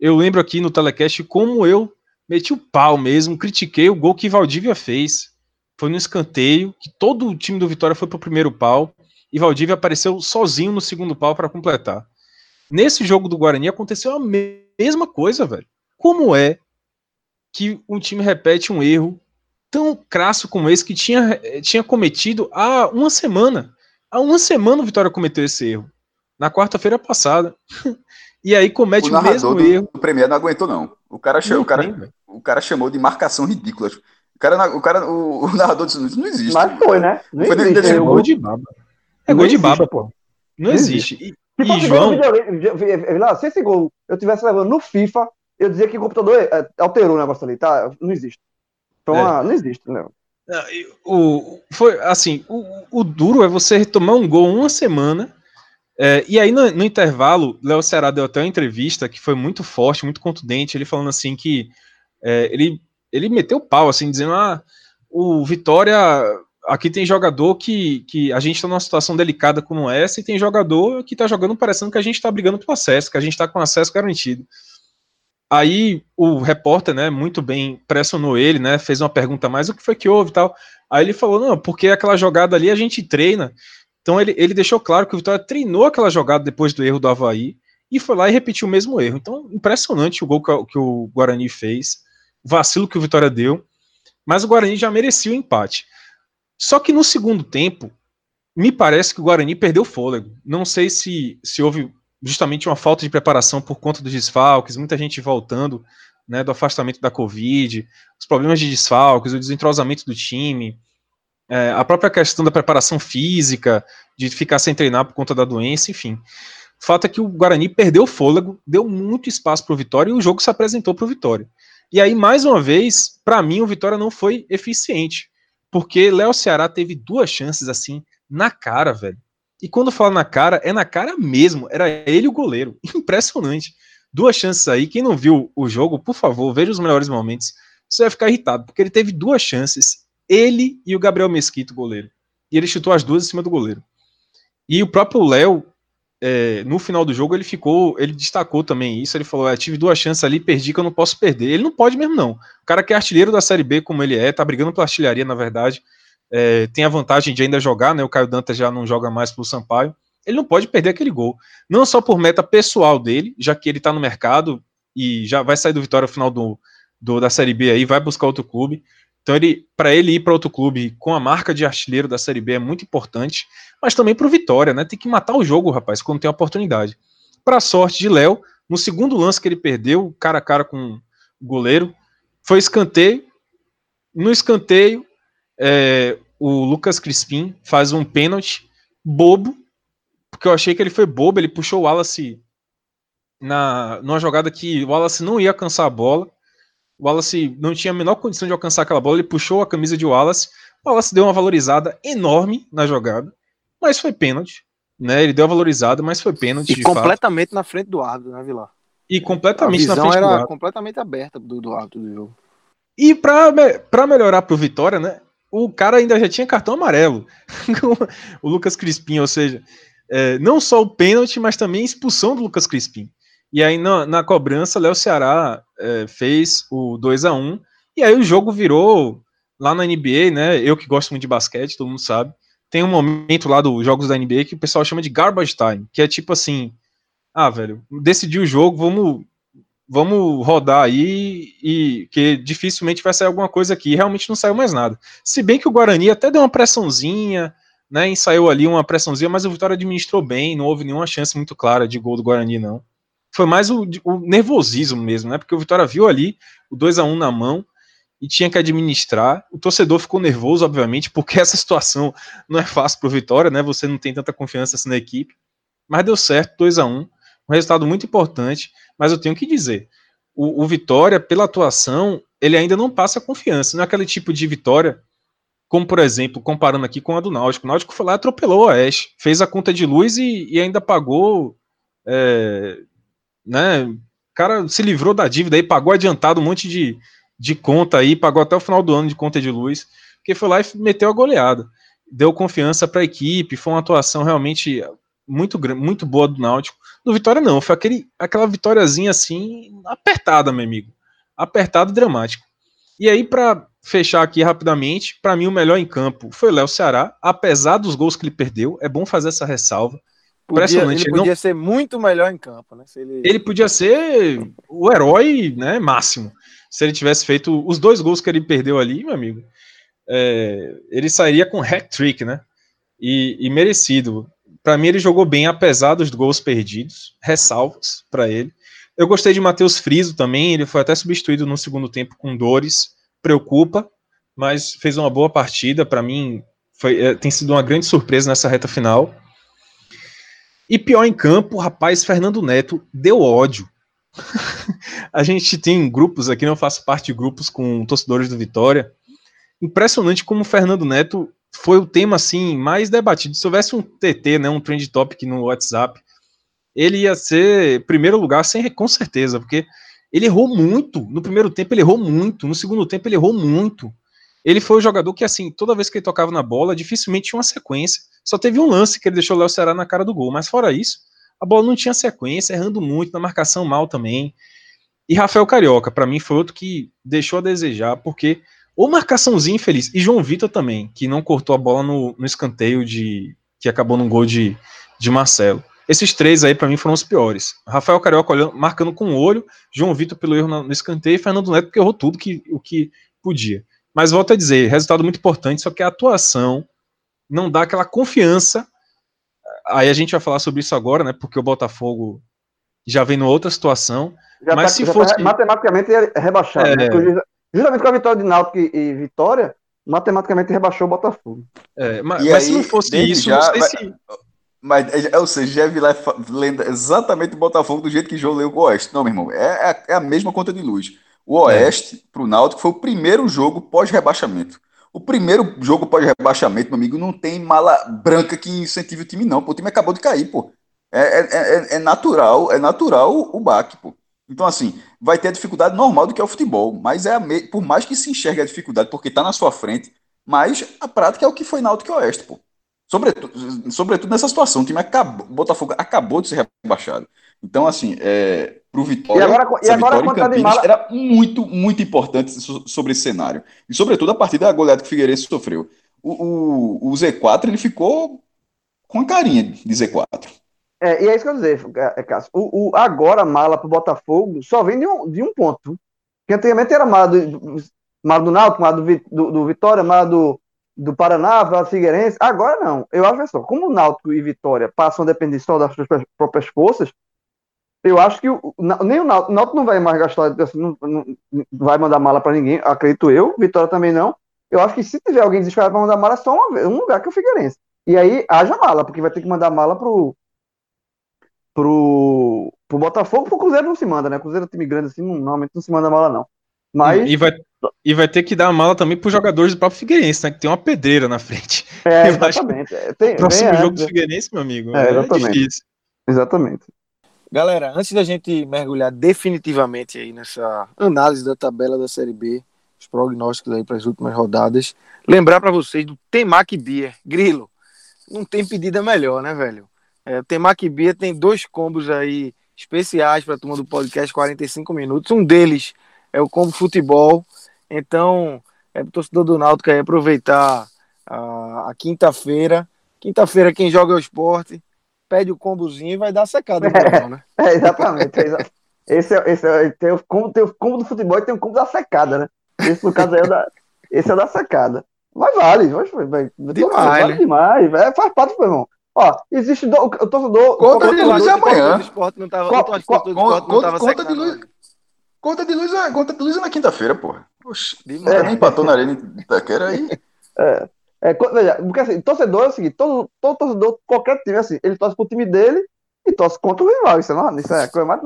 eu lembro aqui no telecast como eu meti o pau mesmo, critiquei o gol que Valdívia fez. Foi no escanteio, que todo o time do Vitória foi para o primeiro pau, e Valdívia apareceu sozinho no segundo pau para completar. Nesse jogo do Guarani aconteceu a mesma coisa, velho. Como é que um time repete um erro tão crasso como esse que tinha, tinha cometido há uma semana. Há uma semana o Vitória cometeu esse erro. Na quarta-feira passada. e aí comete o, o mesmo do, erro. O Premier não aguentou, não. O cara, chamou, o, cara, o cara chamou de marcação ridícula. O cara, o, cara, o, o narrador disse, não existe. Mas foi, né? Não foi existe. É gol de baba. É gol de baba, pô. Não, existe. existe. E, tipo, e João... se esse gol eu tivesse levando no FIFA, eu dizia que o computador é, alterou o negócio ali, tá? Não existe. Então, é. ah, não existe, não. O, foi assim, o, o, duro é você tomar um gol uma semana. É, e aí, no, no intervalo, Léo Ceará deu até uma entrevista que foi muito forte, muito contundente, ele falando assim que é, ele, ele meteu pau, assim, dizendo: ah, o Vitória. Aqui tem jogador que, que a gente está numa situação delicada como essa, e tem jogador que está jogando parecendo que a gente está brigando pelo acesso, que a gente está com acesso garantido. Aí o repórter, né, muito bem pressionou ele, né, fez uma pergunta mais o que foi que houve e tal. Aí ele falou, não, porque aquela jogada ali a gente treina. Então ele, ele deixou claro que o Vitória treinou aquela jogada depois do erro do Havaí e foi lá e repetiu o mesmo erro. Então, impressionante o gol que, que o Guarani fez, vacilo que o Vitória deu, mas o Guarani já merecia o empate. Só que no segundo tempo, me parece que o Guarani perdeu fôlego. Não sei se, se houve justamente uma falta de preparação por conta dos desfalques, muita gente voltando né, do afastamento da Covid, os problemas de desfalques, o desentrosamento do time, é, a própria questão da preparação física, de ficar sem treinar por conta da doença, enfim. O fato é que o Guarani perdeu o fôlego, deu muito espaço para o Vitória e o jogo se apresentou para o Vitória. E aí, mais uma vez, para mim, o Vitória não foi eficiente. Porque Léo Ceará teve duas chances assim na cara, velho. E quando fala na cara, é na cara mesmo. Era ele o goleiro. Impressionante. Duas chances aí. Quem não viu o jogo, por favor, veja os melhores momentos. Você vai ficar irritado, porque ele teve duas chances. Ele e o Gabriel Mesquita, o goleiro. E ele chutou as duas em cima do goleiro. E o próprio Léo, é, no final do jogo, ele ficou, ele destacou também isso. Ele falou: ah, tive duas chances ali, perdi que eu não posso perder. Ele não pode mesmo, não. O cara que é artilheiro da Série B, como ele é, tá brigando pela artilharia, na verdade. É, tem a vantagem de ainda jogar, né? O Caio Dantas já não joga mais pro Sampaio. Ele não pode perder aquele gol. Não só por meta pessoal dele, já que ele tá no mercado e já vai sair do Vitória no final do, do, da Série B aí, vai buscar outro clube. Então, ele, para ele ir para outro clube com a marca de artilheiro da Série B é muito importante, mas também para o Vitória, né? Tem que matar o jogo, rapaz, quando tem a oportunidade. Para sorte de Léo, no segundo lance que ele perdeu, cara a cara com o goleiro, foi escanteio. No escanteio, é, o Lucas Crispim faz um pênalti bobo, porque eu achei que ele foi bobo, ele puxou o Wallace na, numa jogada que o Wallace não ia alcançar a bola. O Wallace não tinha a menor condição de alcançar aquela bola, ele puxou a camisa de Wallace. O Wallace deu uma valorizada enorme na jogada, mas foi pênalti. Né? Ele deu uma valorizada, mas foi pênalti. E completamente fato. na frente do árbitro, né, Vilar? E completamente na frente do árbitro. era completamente aberta do, do árbitro do jogo. E para melhorar pro Vitória, né? O cara ainda já tinha cartão amarelo. o Lucas Crispim, ou seja, é, não só o pênalti, mas também a expulsão do Lucas Crispim. E aí na, na cobrança, Léo Ceará é, fez o 2 a 1 e aí o jogo virou lá na NBA, né? Eu que gosto muito de basquete, todo mundo sabe. Tem um momento lá dos jogos da NBA que o pessoal chama de garbage time, que é tipo assim, ah, velho, decidiu o jogo, vamos vamos rodar aí e que dificilmente vai sair alguma coisa aqui. E realmente não saiu mais nada. Se bem que o Guarani até deu uma pressãozinha, né? Ensaiou ali uma pressãozinha, mas o Vitória administrou bem, não houve nenhuma chance muito clara de gol do Guarani, não foi mais o, o, nervosismo mesmo, né? Porque o Vitória viu ali o 2 a 1 na mão e tinha que administrar. O torcedor ficou nervoso, obviamente, porque essa situação não é fácil para o Vitória, né? Você não tem tanta confiança assim na equipe. Mas deu certo, 2 a 1 um resultado muito importante. Mas eu tenho que dizer, o, o Vitória, pela atuação, ele ainda não passa confiança. Não é aquele tipo de vitória, como por exemplo, comparando aqui com a do Náutico. O Náutico foi lá atropelou o Oeste, fez a conta de luz e, e ainda pagou é, né? O cara se livrou da dívida aí, pagou adiantado um monte de, de conta aí, pagou até o final do ano de conta de luz, porque foi lá e meteu a goleada. Deu confiança para a equipe, foi uma atuação realmente muito, muito boa do Náutico. No Vitória não, foi aquele, aquela vitóriazinha assim, apertada, meu amigo. Apertado e dramático. E aí, para fechar aqui rapidamente, para mim o melhor em campo foi o Léo Ceará, apesar dos gols que ele perdeu, é bom fazer essa ressalva. Podia, ele, ele podia não... ser muito melhor em campo, né? Ele... ele... podia ser o herói né, máximo. Se ele tivesse feito os dois gols que ele perdeu ali, meu amigo, é, ele sairia com hat-trick, né? E, e merecido. Para mim, ele jogou bem, apesar dos gols perdidos. Ressalvas para ele. Eu gostei de Matheus Friso também. Ele foi até substituído no segundo tempo com dores. Preocupa, mas fez uma boa partida. Para mim, foi, é, tem sido uma grande surpresa nessa reta final. E pior em campo, rapaz, Fernando Neto deu ódio. a gente tem grupos aqui, não faço parte de grupos com torcedores do Vitória. Impressionante como o Fernando Neto foi o tema assim mais debatido. Se houvesse um TT, né, um trend topic no WhatsApp, ele ia ser primeiro lugar sem com certeza, porque ele errou muito. No primeiro tempo ele errou muito, no segundo tempo ele errou muito. Ele foi o jogador que assim, toda vez que ele tocava na bola, dificilmente tinha uma sequência. Só teve um lance que ele deixou o Léo Ceará na cara do gol, mas fora isso, a bola não tinha sequência, errando muito, na marcação mal também. E Rafael Carioca, para mim, foi outro que deixou a desejar, porque ou marcaçãozinha infeliz, e João Vitor também, que não cortou a bola no, no escanteio de que acabou no gol de, de Marcelo. Esses três aí, para mim, foram os piores. Rafael Carioca olhando, marcando com o olho, João Vitor pelo erro no escanteio e Fernando Neto porque errou tudo que, o que podia. Mas volto a dizer, resultado muito importante, só que a atuação não dá aquela confiança. Aí a gente vai falar sobre isso agora, né? Porque o Botafogo já vem numa outra situação. Já mas tá, se fosse. Tá matematicamente é rebaixado. Né? É... Né? Justamente com a vitória de Náutico e, e Vitória, matematicamente rebaixou o Botafogo. É, mas, mas aí, se não fosse isso, já, não sei mas, se. Mas, ou seja, já vi lá lendo exatamente o Botafogo do jeito que João leu o Oeste. Não, meu irmão, é, é, é a mesma conta de luz. O é. Oeste, é. para o Náutico, foi o primeiro jogo pós-rebaixamento. O O primeiro jogo pós-rebaixamento, meu amigo, não tem mala branca que incentive o time, não. Pô, o time acabou de cair, pô. É, é, é, é natural, é natural o baque, pô. Então, assim, vai ter a dificuldade normal do que é o futebol, mas é me... por mais que se enxergue a dificuldade, porque está na sua frente, mas a prática é o que foi na Náutico Oeste, pô. Sobretudo, sobretudo nessa situação, o time acabou, Botafogo acabou de ser rebaixado. Então, assim, é, para o Vitória, e agora, e agora vitória em Campinas era muito, muito importante sobre esse cenário. E, sobretudo, a partir da goleada que o Figueirense sofreu. O, o, o Z4 ele ficou com a carinha de Z4. É, e é isso que eu dizer, é, Cássio. O, o, agora a mala para o Botafogo só vem de um, de um ponto. Que antigamente era mala do, mala do Náutico, mala do, do, do Vitória, mala do, do Paraná, mala do Figueirense. Agora não. Eu acho que só, como o Náutico e Vitória passam a depender só das suas próprias forças, eu acho que o, nem o Náutico, o Náutico não vai mais gastar, assim, não, não vai mandar mala para ninguém, acredito eu. Vitória também não. Eu acho que se tiver alguém desesperado para mandar mala, é só uma, um lugar que é o Figueirense. E aí haja mala, porque vai ter que mandar mala pro pro, pro Botafogo, pro Cruzeiro não se manda, né? Cruzeiro é time grande assim, normalmente não se manda mala, não. Mas... E vai, e vai ter que dar a mala também para os jogadores do próprio Figueirense, né? Que tem uma pedreira na frente. É, exatamente. É, tem, próximo jogo do Figueirense, meu amigo, é, exatamente. é. Exatamente. Galera, antes da gente mergulhar definitivamente aí nessa análise da tabela da Série B, os prognósticos aí para as últimas rodadas, lembrar para vocês do Temac Beer. Grilo, não tem pedida melhor, né, velho? É, tem Maquibia, tem dois combos aí especiais para a turma do podcast 45 minutos. Um deles é o combo futebol. Então, é o torcedor do Náutico aí aproveitar a, a quinta-feira. Quinta-feira, quem joga é o esporte, pede o combozinho e vai dar secada. É, né? é, exatamente. esse é, esse é, tem, o combo, tem o combo do futebol e tem o combo da secada, né? Esse, no caso, é o da, esse é da secada. Mas vale, vai, vai, demais, vale né? demais. É, faz parte, meu irmão. Ó, existe do, o torcedor. Conta de luz é amanhã. Conta de luz. Conta de luz, é, conta de luz é na quinta-feira, porra. Oxe, é. nem empatou na arena de Itaquera aí. É, é, veja, porque assim, torcedor é o seguinte, todo, todo torcedor, qualquer time, assim, ele torce pro time dele e torce contra o rival. Isso é, isso é a coisa mais,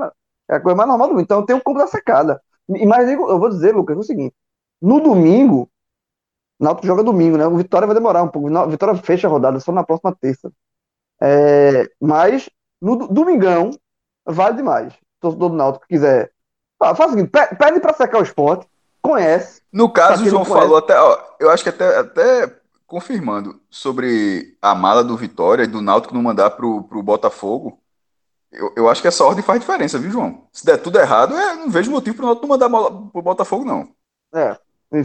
é a coisa mais normal do mundo. Então tem um campo da secada. E mais eu vou dizer, Lucas, é o seguinte: no domingo, Náutico joga domingo, né? O Vitória vai demorar um pouco. O Vitória fecha a rodada só na próxima terça. É, mas no domingão vale demais. Torcedor do Náutico que quiser. Ah, faz o seguinte: pede para secar o esporte, conhece. No caso, o João falou até, ó, eu acho que até, até confirmando sobre a mala do Vitória e do Náutico não mandar pro, pro Botafogo. Eu, eu acho que essa ordem faz diferença, viu, João? Se der tudo errado, eu não vejo motivo pro Náutico não mandar mala pro Botafogo, não. É,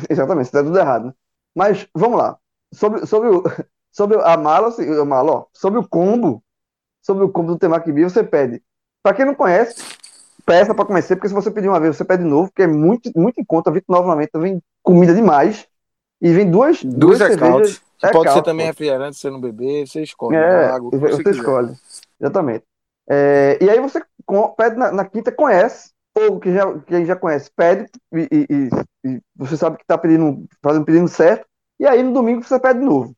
exatamente, se der tudo errado. Né? Mas, vamos lá. Sobre, sobre o, sobre a mala, assim, a mala ó, sobre o combo, sobre o combo do Temaki Beer, você pede. Para quem não conhece, peça para conhecer, porque se você pedir uma vez, você pede de novo, porque é muito, muito em conta, 29,90, vem comida demais, e vem duas, duas, duas cervejas. É pode ser também refrigerante, você não beber, você escolhe. É, né, água, você, você escolhe, exatamente. É, e aí você pede na, na, quinta, conhece, ou que já, quem já conhece, pede, e, e, e você sabe que está pedindo, fazendo pedindo certo, e aí no domingo você pede de novo.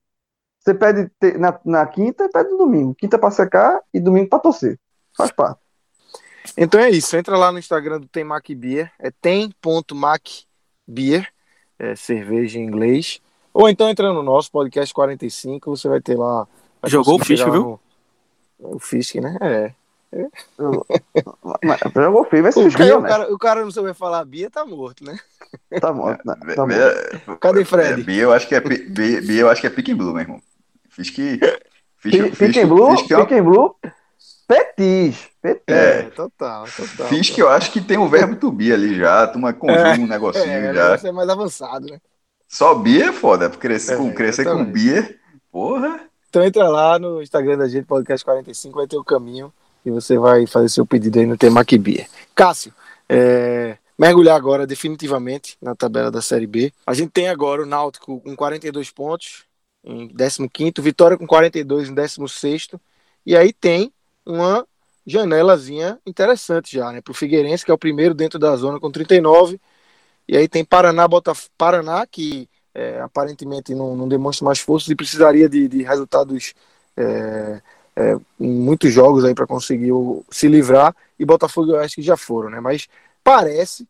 Você pede na, na quinta e pede no domingo. Quinta para secar e domingo para torcer. Faz parte. Então é isso. Entra lá no Instagram do Tem Mac Beer. É tem.macbeer. É cerveja em inglês. Ou então entra no nosso podcast 45. Você vai ter lá. Vai Jogou o Fisk, viu? O Fisk, né? É. é. Jogou o Fisk. O, Bia, o, cara, o cara não souber falar Bia, tá morto, né? Tá morto. Né? Tá morto. Cadê Fred? Bia, eu acho que é Bia, eu acho que é Pick Blue, meu irmão. Fiz que. Fiz, fiz, fiz, Blue, fiz que é Blue, Petis. Petis. É, total, total. Fiz que eu acho que tem o verbo to be ali já, turma conjuga é, um negocinho é, já. Você é mais avançado, né? Só Bia é foda, crescer, é, com, crescer com Bia, porra. Então entra lá no Instagram da gente, podcast 45, vai ter o caminho e você vai fazer seu pedido aí no tema que Bia. Cássio, é, mergulhar agora definitivamente na tabela da Série B. A gente tem agora o Náutico com 42 pontos, em 15º, Vitória com 42 em 16º, e aí tem uma janelazinha interessante já, né, para o Figueirense, que é o primeiro dentro da zona com 39, e aí tem Paraná, Botafogo, Paraná, que é, aparentemente não, não, demonstra mais forças e precisaria de, de resultados é, é, em muitos jogos aí para conseguir o, se livrar, e Botafogo eu acho que já foram, né, mas parece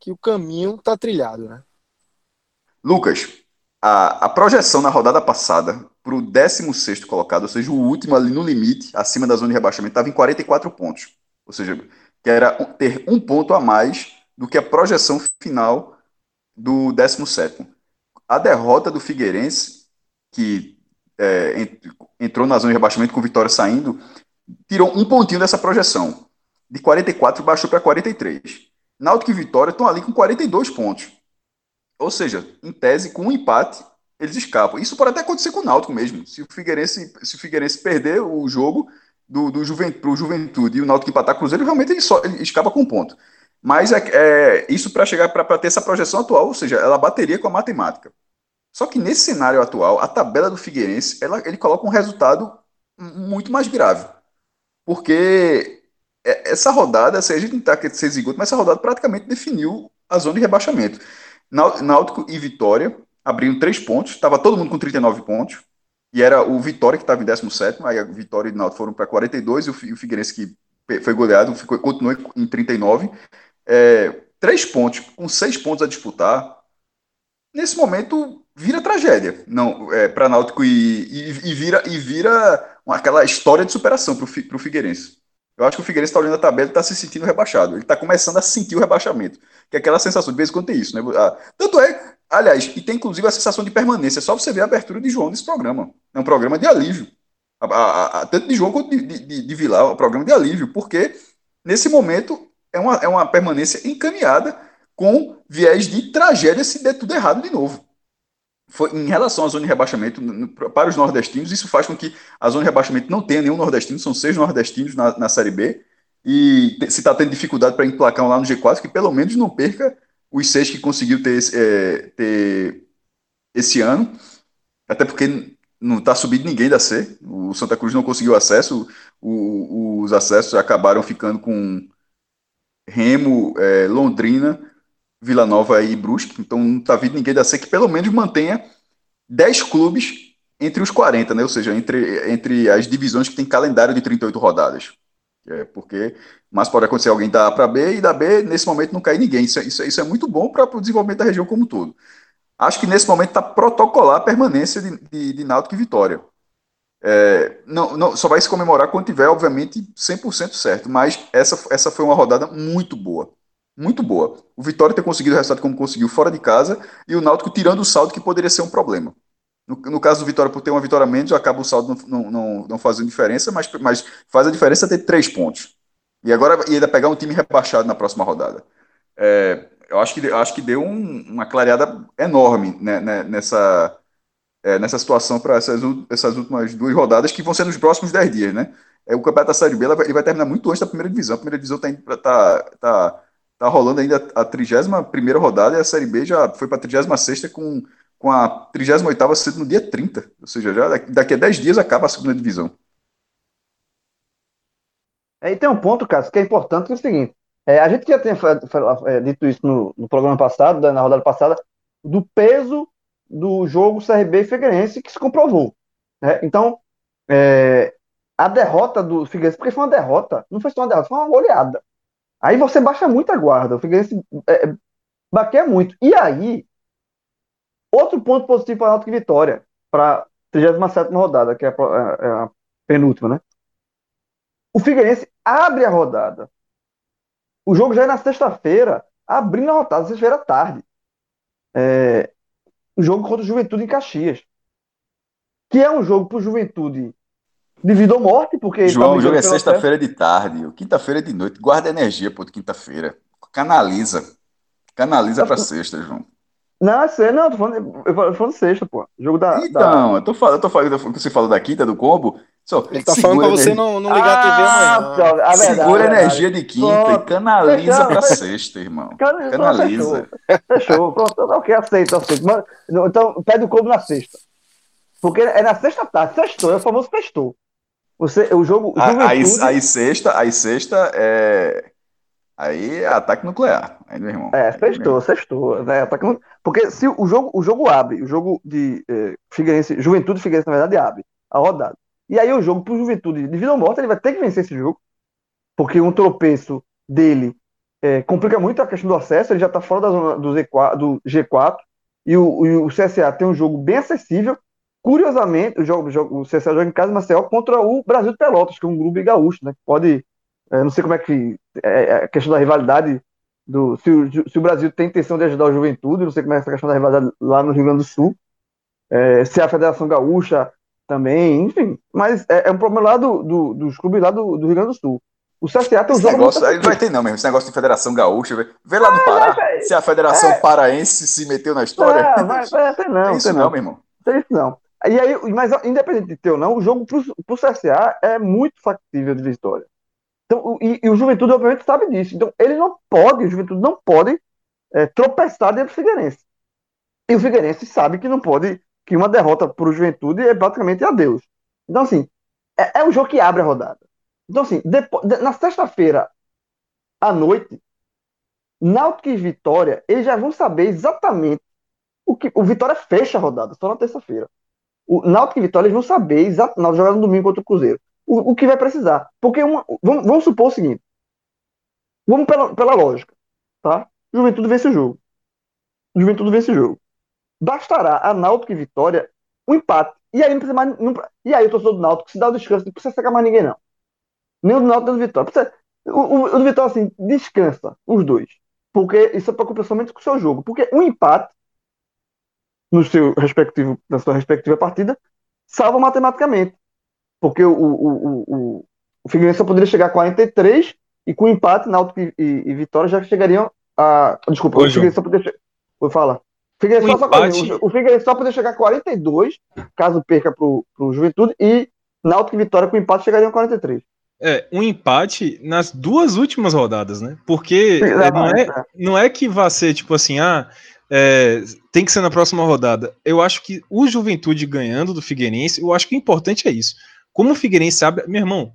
que o caminho está trilhado, né. Lucas, a, a projeção na rodada passada para o 16 colocado, ou seja, o último ali no limite, acima da zona de rebaixamento, estava em 44 pontos. Ou seja, que era ter um ponto a mais do que a projeção final do 17. A derrota do Figueirense, que é, entrou na zona de rebaixamento com vitória saindo, tirou um pontinho dessa projeção. De 44 baixou para 43. Náutico e Vitória estão ali com 42 pontos. Ou seja, em tese, com um empate, eles escapam. Isso pode até acontecer com o Náutico mesmo. Se o Figueirense, se o Figueirense perder o jogo do, do Juventude, pro Juventude e o Náutico empatar Cruzeiro, realmente ele, só, ele escapa com um ponto. Mas é, é isso para chegar para ter essa projeção atual, ou seja, ela bateria com a matemática. Só que nesse cenário atual, a tabela do Figueirense, ela, ele coloca um resultado muito mais grave. Porque é, essa rodada, se a gente não está ser zigoto, mas essa rodada praticamente definiu a zona de rebaixamento. Náutico e Vitória abriram três pontos, estava todo mundo com 39 pontos, e era o Vitória que estava em 17, aí a Vitória e o Náutico foram para 42, e o Figueirense que foi goleado ficou, continuou em 39. É, três pontos, com seis pontos a disputar, nesse momento vira tragédia não é, para Náutico e, e, e, vira, e vira aquela história de superação para o Figueirense. Eu acho que o Figueirense está olhando a tabela e está se sentindo rebaixado. Ele está começando a sentir o rebaixamento. Que é aquela sensação, de vez em quando tem isso, né? Ah, tanto é, aliás, e tem inclusive a sensação de permanência. É só você ver a abertura de João nesse programa. É um programa de alívio. A, a, a, tanto de João quanto de, de, de Vilar, é um programa de alívio, porque nesse momento é uma, é uma permanência encaminhada com viés de tragédia se der tudo errado de novo foi, em relação à zona de rebaixamento, para os nordestinos, isso faz com que a zona de rebaixamento não tenha nenhum nordestino, são seis nordestinos na, na Série B, e se está tendo dificuldade para emplacar um lá no G4, que pelo menos não perca os seis que conseguiu ter, é, ter esse ano, até porque não está subindo ninguém da C, o Santa Cruz não conseguiu acesso, o, os acessos acabaram ficando com Remo, é, Londrina, Vila Nova e Brusque, então não está vindo ninguém da C que pelo menos mantenha 10 clubes entre os 40, né? ou seja, entre, entre as divisões que tem calendário de 38 rodadas. É, porque, mas pode acontecer alguém da A para B e da B, nesse momento, não cair ninguém. Isso, é, isso, é, isso é muito bom para o desenvolvimento da região como um todo. Acho que nesse momento está protocolar a permanência de, de, de Náutico e Vitória. É, não, não, só vai se comemorar quando tiver, obviamente, 100% certo. Mas essa, essa foi uma rodada muito boa muito boa. O Vitória ter conseguido o resultado como conseguiu fora de casa e o Náutico tirando o saldo que poderia ser um problema. No, no caso do Vitória, por ter uma vitória menos, acaba o saldo não, não, não fazendo diferença, mas, mas faz a diferença ter três pontos. E agora e ainda pegar um time rebaixado na próxima rodada. É, eu acho que, acho que deu um, uma clareada enorme né, né, nessa, é, nessa situação para essas, essas últimas duas rodadas que vão ser nos próximos dez dias. Né? É, o Campeonato da Série B ele vai terminar muito antes da primeira divisão. A primeira divisão está tá, tá Tá rolando ainda a 31 rodada e a Série B já foi para a 36 com, com a 38 sendo no dia 30. Ou seja, já daqui a 10 dias acaba a segunda divisão. Aí tem um ponto, Cássio, que é importante, que é o seguinte. É, a gente já tinha é, dito isso no, no, programa passado, na rodada passada, do peso do jogo CRB e Figueirense, que se comprovou. Né? Então, é, a derrota do Figueirense, porque foi uma derrota, não foi só uma derrota, foi uma goleada. Aí você baixa muito a guarda. O Figueirense é, é baqueia muito. E aí, outro ponto positivo para o Náutico Vitória, para a 37 rodada, que é a, é, é a, penúltima, né? O Figueirense abre a rodada. O jogo já é na sexta-feira, abrindo a rodada, sexta-feira à tarde. É, o jogo contra o Juventude em Caxias. Que é um jogo para o Juventude de vida ou morte, porque. João, o jogo é sexta-feira de tarde, quinta-feira de noite. Guarda energia, pô, de quinta-feira. Canaliza. Canaliza pra sexta, João. Não, é não, eu tô falando, eu tô falando sexta, pô. Jogo da. Então, da... eu tô falando, eu tô falando, você falou da quinta, do combo. Só, Ele tá falando pra você não, não ligar ah, a TV amanhã. A verdade, segura a energia de quinta pronto. e canaliza fechou, pra sexta, irmão. Canaliza. Fechou, fechou. pronto, ok, aceito, aceito. Mas, então, pede o combo na sexta. Porque é na sexta tarde, sextou, é o famoso sextou. Você, o jogo. Aí, aí sexta, aí sexta é. Aí é ataque nuclear. Aí, meu irmão. É, sextou, sextou. Né? Ataque nu... Porque se o jogo, o jogo abre, o jogo de é, Figueirense, Juventude Figueirense, na verdade, abre a rodada. E aí o jogo pro Juventude de vida ou morte, ele vai ter que vencer esse jogo. Porque um tropeço dele é, complica muito a questão do acesso, ele já tá fora da zona do, Z4, do G4. e o, e o CSA tem um jogo bem acessível. Curiosamente, o, jogo, o, CSA joga em casa em Maceió contra o Brasil de Pelotas, que é um grupo gaúcho, né? Pode. É, não sei como é que. É, é, a questão da rivalidade. Do, se, o, se o Brasil tem intenção de ajudar o juventude, não sei como é essa questão da rivalidade lá no Rio Grande do Sul. É, se a Federação Gaúcha também, enfim. Mas é, é um problema lá do, do, dos clubes lá do, do Rio Grande do Sul. O CSA tem um jogo negócio, aí não vai ter não mesmo, esse negócio de Federação Gaúcha. Vê lá no é, Pará, se a Federação é, Paraense se meteu na história. Não, vai, vai, tem não, tem isso não, não, meu irmão. Tem isso não. E aí, mas independente de ter ou não, o jogo pro, pro CSA é muito factível de vitória. Então, e, e, o Juventude, obviamente, sabe disso. Então, ele não pode, o Juventude não pode é, tropeçar dentro do Figueirense. E o Figueirense sabe que não pode, que uma derrota para o Juventude é praticamente adeus. Então, assim, é, é um jogo que abre a rodada. Então, assim, depois, na sexta-feira à noite, Náutico e Vitória, eles já vão saber exatamente o que. O Vitória fecha a rodada, só na terça-feira. O Náutico e Vitória, eles vão saber exatamente, jogar no domingo contra o Cruzeiro, o, o que vai precisar. Porque, uma, vamos, vamos supor o seguinte: vamos pela, pela lógica, tá? Juventude vence o jogo. Juventude vence o jogo. Bastará a Náutico e Vitória um empate. E aí não precisa mais. Não, e aí o torcedor do Náutico se dá o descanso, não precisa sacar mais ninguém, não. Nem o do Náutico nem do Vitória. Precisa, o, o, o do Vitória, assim, descansa, os dois. Porque isso é preocupa somente com o seu jogo. Porque um empate no seu respectivo, na sua respectiva partida salva matematicamente. Porque o, o, o, o, Figueirense só poderia chegar a 43 e com empate, Náutico e, e, e Vitória já chegariam a. Desculpa, Oi, o Figueirense só poderia. Vou falar. Figueirense o, só, empate... o Figueirense só poderia chegar a 42, caso perca para o Juventude, e Náutico e Vitória com empate chegariam a 43. É, um empate nas duas últimas rodadas, né? Porque é, não, é, não é que vai ser tipo assim, ah, é, tem que ser na próxima rodada. Eu acho que o Juventude ganhando do Figueirense, eu acho que o importante é isso. Como o Figueirense sabe, meu irmão,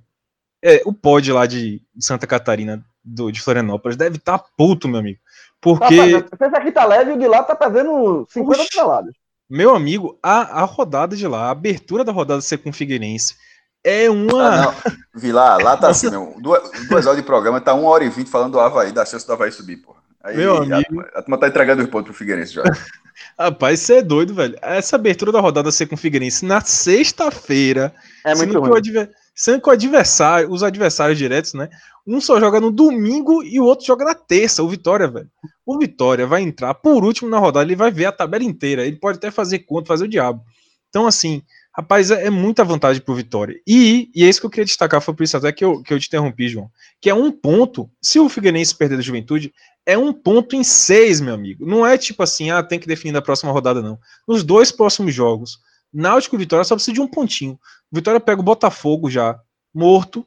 é, o pod lá de Santa Catarina, do, de Florianópolis, deve estar tá puto, meu amigo. Porque. Tá, esse aqui tá leve e o de lá tá fazendo 50 toneladas. Meu amigo, a, a rodada de lá, a abertura da rodada ser com o Figueirense é uma. Ah, Vilar, lá tá assim, meu. Duas, duas horas de programa, tá uma hora e vinte falando do Havaí, da chance do Havaí subir, porra. Aí, Meu amigo. A, a turma tá entregando os pontos pro Figueirense já. Rapaz, você é doido, velho. Essa abertura da rodada ser com o Figueirense na sexta-feira. É muito ruim. Adver... Sendo que o adversário, os adversários diretos, né? Um só joga no domingo e o outro joga na terça, o Vitória, velho. O Vitória vai entrar por último na rodada, ele vai ver a tabela inteira. Ele pode até fazer conta, fazer o diabo. Então, assim, Rapaz, é, é muita vantagem pro Vitória. E, e é isso que eu queria destacar, foi por isso até que eu, que eu te interrompi, João. Que é um ponto, se o Figueirense perder da juventude, é um ponto em seis, meu amigo. Não é tipo assim, ah, tem que definir na próxima rodada, não. Nos dois próximos jogos, Náutico e Vitória só precisa de um pontinho. Vitória pega o Botafogo já, morto,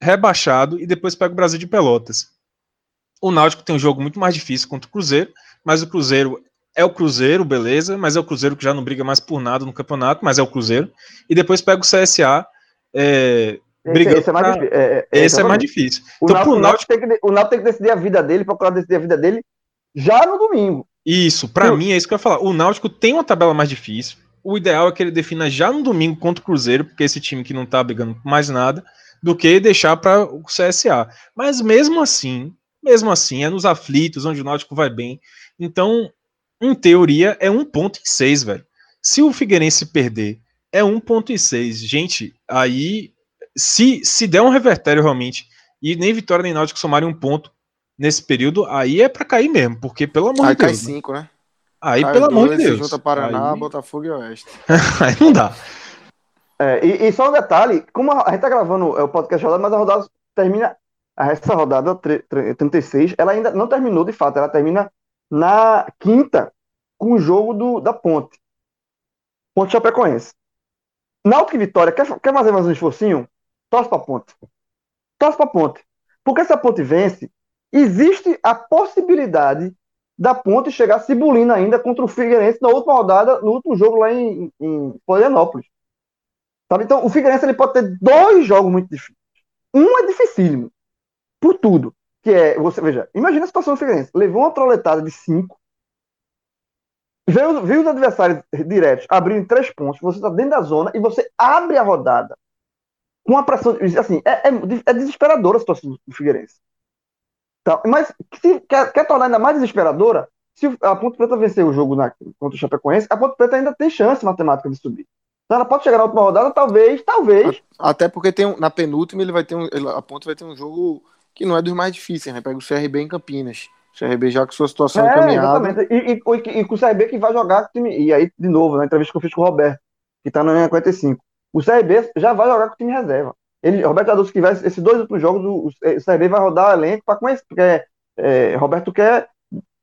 rebaixado, e depois pega o Brasil de Pelotas. O Náutico tem um jogo muito mais difícil contra o Cruzeiro, mas o Cruzeiro é o Cruzeiro, beleza, mas é o Cruzeiro que já não briga mais por nada no campeonato, mas é o Cruzeiro. E depois pega o CSA, é, brigando. Esse, esse, é mais, pra... é, é, esse é mais difícil. O então, Náutico, Náutico... Tem que, o Náutico tem que decidir a vida dele, procurar decidir a vida dele já no domingo. Isso, para mim é isso que eu ia falar. O Náutico tem uma tabela mais difícil. O ideal é que ele defina já no domingo contra o Cruzeiro, porque esse time que não tá brigando por mais nada, do que deixar para o CSA. Mas mesmo assim, mesmo assim, é nos aflitos, onde o Náutico vai bem. Então, em teoria, é 1.6, velho. Se o Figueirense perder, é 1.6. Gente, aí, se, se der um revertério realmente, e nem Vitória nem Náutico somarem um ponto nesse período, aí é para cair mesmo, porque pelo amor aí de Deus. Aí cai 5, né? né? Aí, cai pelo dois, amor de Deus. Junta Paraná, aí... Botafogo e Oeste. aí não dá. É, e, e, só um detalhe, como a, a gente tá gravando é, o podcast rodada, mas a rodada termina, essa rodada 36, ela ainda não terminou de fato, ela termina na quinta com o jogo do, da Ponte. Ponte Chapecoense. Náutico e Vitória, quer, quer fazer mais um esforcinho? Torce pra Ponte. Torce pra Ponte. Porque se a Ponte vence, existe a possibilidade da Ponte chegar cibulindo ainda contra o Figueirense na última rodada, no último jogo lá em, em Florianópolis. Sabe? Então, o Figueirense ele pode ter dois jogos muito difíceis. Um é dificílimo, por tudo que é, você veja, imagina a situação do Figueirense, levou uma troletada de 5, viu, viu os adversários diretos abrindo três pontos, você está dentro da zona e você abre a rodada com uma pressão, assim, é, é, é desesperadora a situação do Figueirense. Então, mas se quer, quer tornar ainda mais desesperadora, se a Ponte Preta vencer o jogo na, contra o Chapecoense, a Ponte Preta ainda tem chance matemática de subir. Então ela pode chegar na última rodada, talvez, talvez. Até porque tem um, na penúltima ele vai ter um, a Ponte vai ter um jogo que não é dos mais difíceis, né? Pega o CRB em Campinas. O CRB já com sua situação é, encaminhada. Exatamente. E, e, e, com o CRB que vai jogar. E aí, de novo, na entrevista que eu fiz com o Roberto, que tá na 45. O CRB já vai jogar com o time reserva. Ele, Roberto Adolfo, que vai, esses dois últimos jogos, o, o CRB vai rodar o elenco para conhecer, porque é, Roberto quer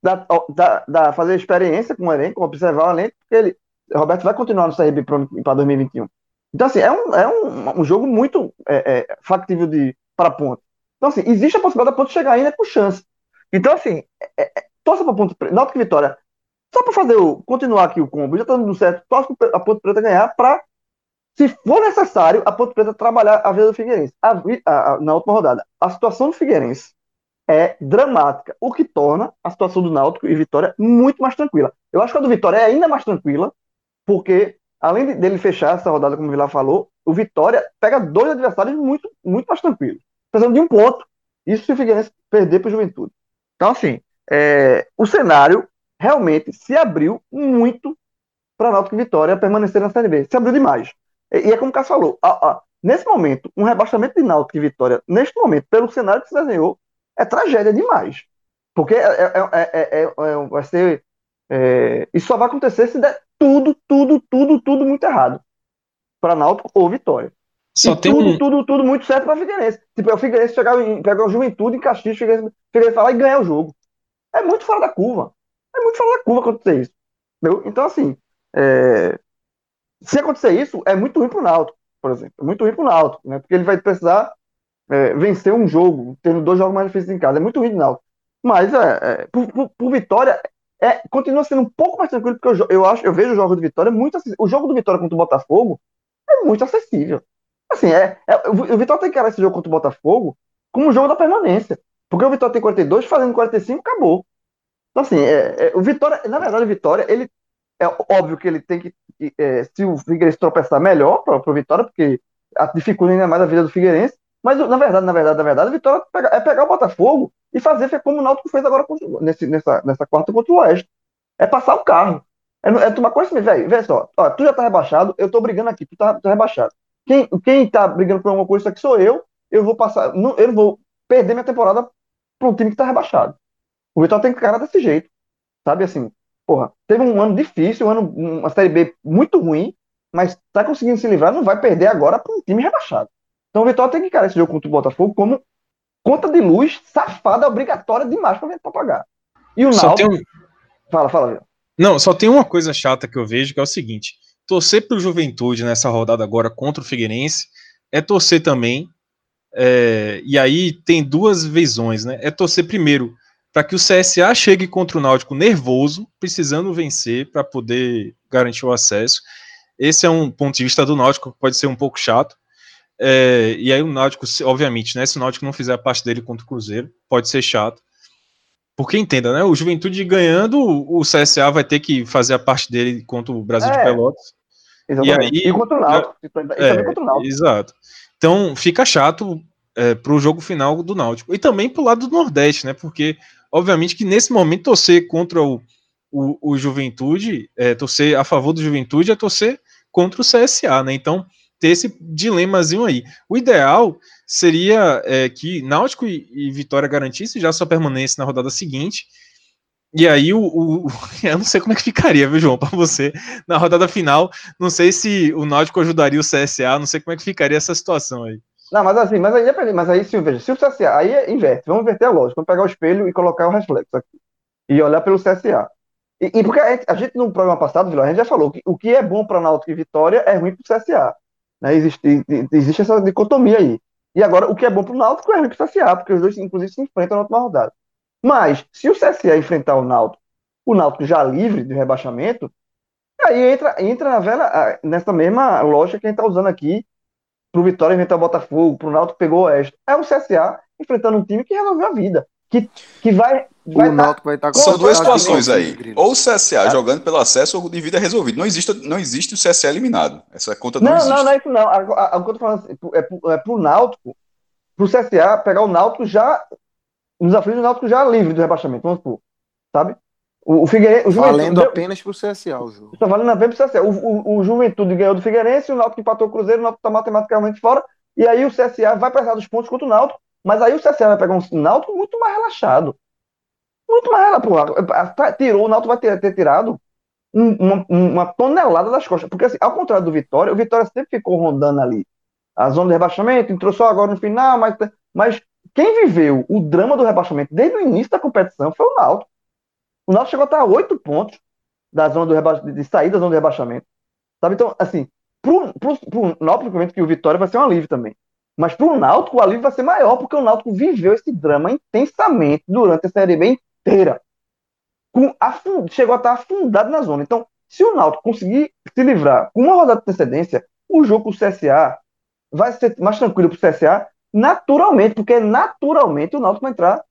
dar, fazer experiência com o elenco, observar o elenco, porque ele, Roberto vai continuar no CRB para 2021. Então, assim, é um, é um, um jogo muito é, é, factível para ponto. Então, assim, existe a possibilidade da ponto chegar ainda com chance. Então, assim, é, é, torça para ponto Náutico que Vitória. Só para fazer o, continuar aqui o combo, já está dando certo, torce a ponto preta ganhar para, se for necessário, a ponto preta trabalhar a vida do Figueirense. A, a, na última rodada, a situação do Figueirense é dramática, o que torna a situação do Náutico e Vitória muito mais tranquila. Eu acho que a do Vitória é ainda mais tranquila, porque além de, dele fechar essa rodada, como o Vilar falou, o Vitória pega dois adversários muito, muito mais tranquilos, precisando de um ponto. Isso se o Figueirense perder para o Juventude. Então, assim, é, o cenário realmente se abriu muito para Náutico e Vitória permanecer na Série B. Se abriu demais. E, e é como o Cássio falou, a, a, nesse momento, um rebaixamento de Náutico e Vitória, neste momento, pelo cenário que se desenhou, é tragédia demais. Porque é, é, é, vai ser. isso só vai acontecer se der tudo, tudo, tudo, tudo muito errado. Para Náutico ou Vitória. Só tem tudo, um... tudo, tudo muito certo para Figueirense. Tipo, é o Figueirense chegar em, pegar o Juventude em Caxias, o Figueirense, Figueirense falar e ganhar o jogo. É muito fora da curva. É muito fora da curva acontecer isso. Entendeu? Então, assim, é... se acontecer isso, é muito ruim pro Náutico, por exemplo. É muito ruim pro Náutico, né? Porque ele vai precisar é, vencer um jogo, tendo dois jogos mais difíceis em casa. É muito ruim do Náutico. Mas, é, é por, por, por, vitória, é, continua sendo um pouco mais tranquilo, porque eu, eu, acho, eu vejo o jogo do Vitória muito acessível. O jogo do Vitória contra o Botafogo é muito acessível. Assim, é, é, o Vitória tem que encarar esse jogo contra o Botafogo como um jogo da permanência. Porque o Vitória tem 42, fazendo 45, acabou. Então, assim, é, é, o Vitória, na verdade, o Vitória, ele é óbvio que ele tem que, é, se o Figueirense tropeçar melhor para o Vitória, porque dificulta ainda mais a vida do Figueirense. Mas, na verdade, na verdade, na verdade, a Vitória é pegar o Botafogo e fazer como o Náutico fez agora nesse, nessa, nessa quarta contra o Oeste. É passar o carro. É, é tomar conhecimento, velho. Vê só, ó, tu já tá rebaixado, eu tô brigando aqui, tu tá, tá rebaixado. Quem, quem tá brigando por alguma coisa aqui sou eu. Eu vou passar. Não, eu vou perder minha temporada para um time que tá rebaixado. O Vitória tem que cara desse jeito. Sabe assim, porra, teve um ano difícil, um ano, uma série B muito ruim, mas tá conseguindo se livrar, não vai perder agora para um time rebaixado. Então o Vitória tem que encarar esse jogo contra o Botafogo como conta de luz safada, obrigatória demais para pagar. E o Náutico... Fala, fala, viu? Não, só tem uma coisa chata que eu vejo, que é o seguinte torcer para o Juventude nessa rodada agora contra o Figueirense é torcer também. É, e aí tem duas visões, né? É torcer primeiro para que o CSA chegue contra o Náutico nervoso, precisando vencer para poder garantir o acesso. Esse é um ponto de vista do Náutico que pode ser um pouco chato. É, e aí o Náutico, obviamente, né? Se o Náutico não fizer a parte dele contra o Cruzeiro, pode ser chato. Porque entenda, né? O Juventude ganhando, o CSA vai ter que fazer a parte dele contra o Brasil é. de Pelotas. Exatamente. E, aí, e contra o Náutico. E é, contra o Náutico. Exato. Então fica chato é, para o jogo final do Náutico. E também para o lado do Nordeste, né? Porque, obviamente, que nesse momento torcer contra o, o, o Juventude, é, torcer a favor do Juventude é torcer contra o CSA, né? Então ter esse dilemazinho aí. O ideal seria é, que Náutico e, e Vitória garantissem já sua permanência na rodada seguinte e aí, o, o, eu não sei como é que ficaria, viu, João, para você na rodada final. Não sei se o Náutico ajudaria o CSA, não sei como é que ficaria essa situação aí. Não, mas assim, mas aí, mas aí sim, veja, se o CSA, aí é inverte, vamos inverter a lógica, vamos pegar o espelho e colocar o reflexo aqui. E olhar pelo CSA. E, e porque a gente, a gente, no programa passado, a gente já falou que o que é bom para Náutico e Vitória é ruim para o CSA. Né? Existe, existe essa dicotomia aí. E agora, o que é bom para o Náutico é ruim para o CSA, porque os dois, inclusive, se enfrentam na última rodada. Mas, se o CSA enfrentar o Náutico, o Náutico já livre de rebaixamento, aí entra, entra na vela, nessa mesma lógica que a gente está usando aqui para o Vitória enfrentar o Botafogo, para o Náutico pegou o Oeste. É o CSA enfrentando um time que resolveu a vida. Que, que vai. vai o tá, vai estar tá São duas situações aí. Ou o CSA é. jogando pelo acesso ou de vida resolvido. Não existe, não existe o CSA eliminado. Essa conta não, não existe. Não, não é isso não. A, que eu tô falando assim, é pro, é pro Náutico, pro CSA pegar o Náutico já nos aflitos o Náutico já livre do rebaixamento, vamos supor, sabe? O, o Figueirense. O valendo apenas pro CSA o jogo. Está valendo apenas pro CSA. O, o, o Juventude ganhou do Figueirense, o Náutico empatou o Cruzeiro, o Náutico está matematicamente fora. E aí o CSA vai precisar dos pontos contra o Náutico. Mas aí o CSA vai pegar um Náutico muito mais relaxado. Muito mais relaxado. Tá, tirou, o Náutico vai ter, ter tirado uma, uma, tonelada das costas. Porque, assim, ao contrário do Vitória, o Vitória sempre ficou rondando ali a zona de rebaixamento, entrou só agora no final, mas, mas quem viveu o drama do rebaixamento desde o início da competição foi o Náutico. O Náutico chegou a estar a oito pontos da zona do reba... de sair da zona de rebaixamento. Sabe? Então, assim, pro, pro, pro Náutico, que o Vitória vai ser um alívio também. Mas pro Náutico, o alívio vai ser maior, porque o Náutico viveu esse drama intensamente durante a Série B inteira. Com, afund... chegou a estar afundado na zona. Então, se o Náutico conseguir se livrar com uma rodada de antecedência, o jogo com o CSA vai ser mais tranquilo para o CSA, naturalmente, porque naturalmente o Náutico vai entrar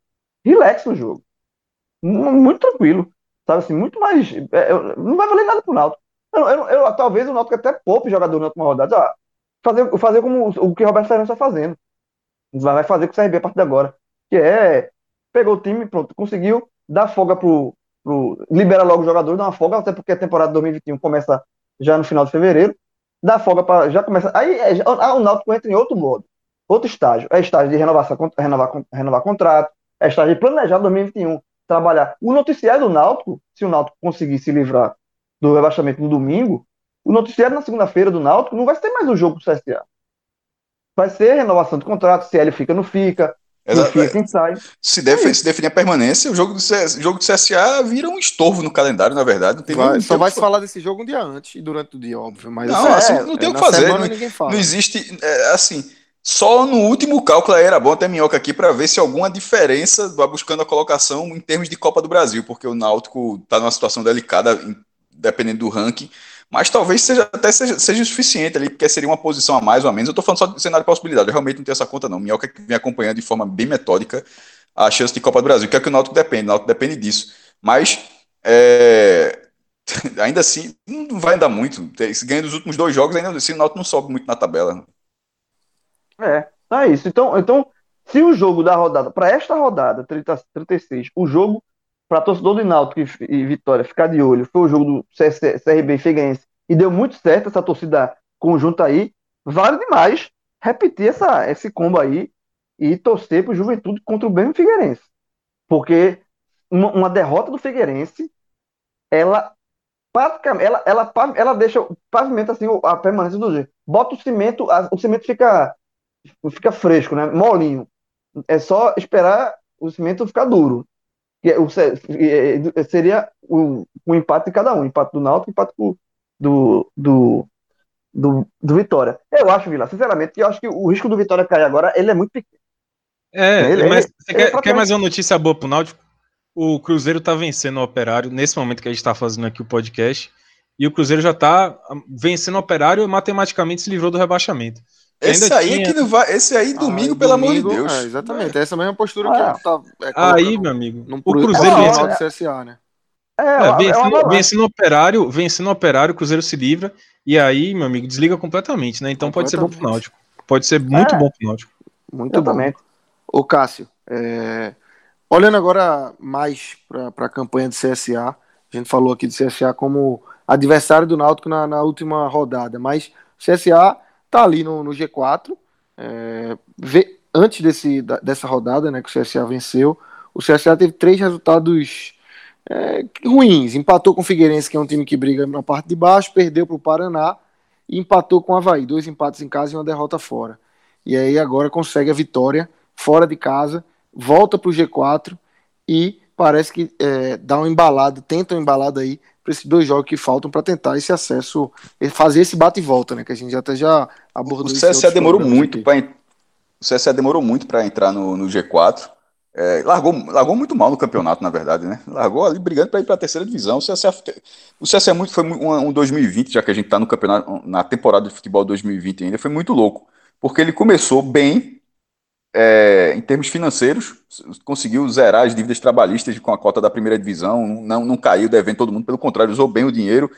relax no jogo. Muito tranquilo. Sabe assim, muito mais. É, não vai valer nada pro Náutico. Eu, eu, eu, talvez o Náutico até poupe jogador na última rodada. Ah, fazer, fazer como o, que o Roberto Fernandes está fazendo. Vai fazer com o CRB a partir de agora. Que é. Pegou o time, pronto, conseguiu dar folga pro. pro libera logo o jogador, dá uma folga, até porque a temporada de 2021 começa já no final de fevereiro dá folga para. Já começa. Aí é, ah, o Náutico entra em outro modo, outro estágio. É estágio de renovação, renovar, renovar contrato, é estágio de planejar 2021, trabalhar. O noticiário do Náutico, se o Náutico conseguir se livrar do rebaixamento no domingo, o noticiário na segunda-feira do Náutico não vai ser mais um jogo pro CSA. Vai ser renovação de contrato, se ele fica, não fica, Exato. Quem sai. Se, def se definir a permanência, o jogo do, CS, jogo do CSA vira um estorvo no calendário, na verdade. Não tem vai, só vai se falar desse jogo um dia antes e durante o dia, óbvio. Mas não, assim, é, não tem é, o que fazer. Não, não, existe. É, assim, só no último cálculo era bom ter minhoca aqui para ver se alguma diferença vai buscando a colocação em termos de Copa do Brasil, porque o Náutico está numa situação delicada, dependendo do ranking. Mas talvez seja até seja, seja suficiente ali, porque seria uma posição a mais ou a menos. Eu estou falando só de cenário de possibilidade, eu realmente não tenho essa conta, não. Minhoca que vem acompanhando de forma bem metódica a chance de Copa do Brasil, que é que o Náutico depende, o Náutico depende disso. Mas é, ainda assim, não vai andar muito. Se ganha dos últimos dois jogos, ainda assim o Náutico não sobe muito na tabela. É, é isso. Então, então se o jogo da rodada, para esta rodada, 30, 36, o jogo para torcedor do Náutico e, e, Vitória ficar de olho, foi o jogo do CRB e Figueirense, e deu muito certo essa torcida conjunta aí, vale demais repetir essa, esse combo aí e torcer para o Juventude contra o mesmo Figueirense. Porque uma, uma, derrota do Figueirense, ela praticamente, ela, ela, ela deixa, pavimenta assim a permanência do jeito. Bota o cimento, a, o cimento fica, fica fresco, né? Molinho. É só esperar o cimento ficar duro seria o, o empate de cada um, empate do Náutico empate do, do, do, do, do Vitória. Eu acho, Vila, sinceramente, que eu acho que o risco do Vitória cair agora, ele é muito pequeno. É, ele, mas ele, você ele quer, é quer mais uma notícia boa pro Náutico? O Cruzeiro tá vencendo o Operário nesse momento que a gente tá fazendo aqui o podcast, e o Cruzeiro já tá vencendo o Operário e matematicamente se livrou do rebaixamento. Esse aí tinha... que não vai. Esse aí, domingo, pelo domingo, amor de Deus. É, exatamente, é. essa mesma postura ah, que tá. É, aí, meu amigo. o Cruzeiro CSA, né? É, é, vencendo, é vencendo, operário, vencendo operário, o Cruzeiro se livra. E aí, meu amigo, desliga completamente, né? Então pode ser bom pro Náutico. Pode ser muito é. bom pro Náutico. Muito bom. Ô, Cássio, é... olhando agora mais para a campanha do CSA, a gente falou aqui do CSA como adversário do Náutico na, na última rodada, mas o CSA tá ali no, no G4. É, vê, antes desse, da, dessa rodada, né, que o CSA venceu, o CSA teve três resultados é, ruins. Empatou com o Figueirense, que é um time que briga na parte de baixo, perdeu para o Paraná e empatou com o Havaí. Dois empates em casa e uma derrota fora. E aí agora consegue a vitória fora de casa, volta para o G4 e parece que é, dá uma embalada, tenta uma embalada aí para esses dois jogos que faltam para tentar esse acesso, fazer esse bate e volta, né? Que a gente até já abordou. O CSA demorou muito para o CSA demorou muito para entrar no, no G4. É, largou, largou muito mal no campeonato, na verdade, né? Largou ali brigando para ir para a terceira divisão. O CSA, o CSA muito, foi um, um 2020, já que a gente está no campeonato, na temporada de futebol 2020 ainda, foi muito louco. Porque ele começou bem, é, em termos financeiros, conseguiu zerar as dívidas trabalhistas com a cota da primeira divisão, não, não caiu devendo todo mundo, pelo contrário, usou bem o dinheiro.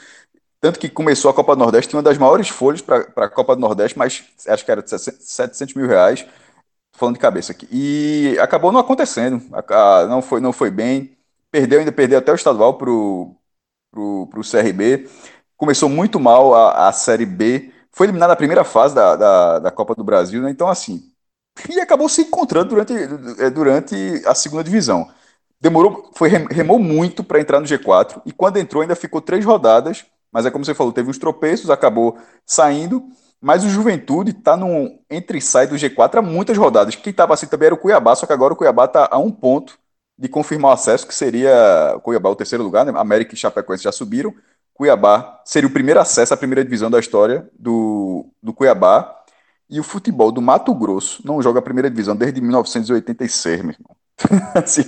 Tanto que começou a Copa do Nordeste, tinha uma das maiores folhas para a Copa do Nordeste, mas acho que era de 700 mil reais, falando de cabeça aqui. E acabou não acontecendo, não foi, não foi bem. perdeu, ainda perdeu até o estadual pro, pro CRB. Começou muito mal a, a Série B. Foi eliminado na primeira fase da, da, da Copa do Brasil, né? Então, assim. E acabou se encontrando durante, é, durante a segunda divisão. Demorou, foi remou muito para entrar no G4 e quando entrou ainda ficou três rodadas, mas é como você falou, teve uns tropeços, acabou saindo, mas o Juventude está no entre e sai do G4 há muitas rodadas. Quem estava assim também era o Cuiabá, só que agora o Cuiabá está a um ponto de confirmar o acesso, que seria o Cuiabá o terceiro lugar, né? América e Chapecoense já subiram. Cuiabá seria o primeiro acesso à primeira divisão da história do, do Cuiabá. E o futebol do Mato Grosso não joga a primeira divisão desde 1986, meu irmão. se,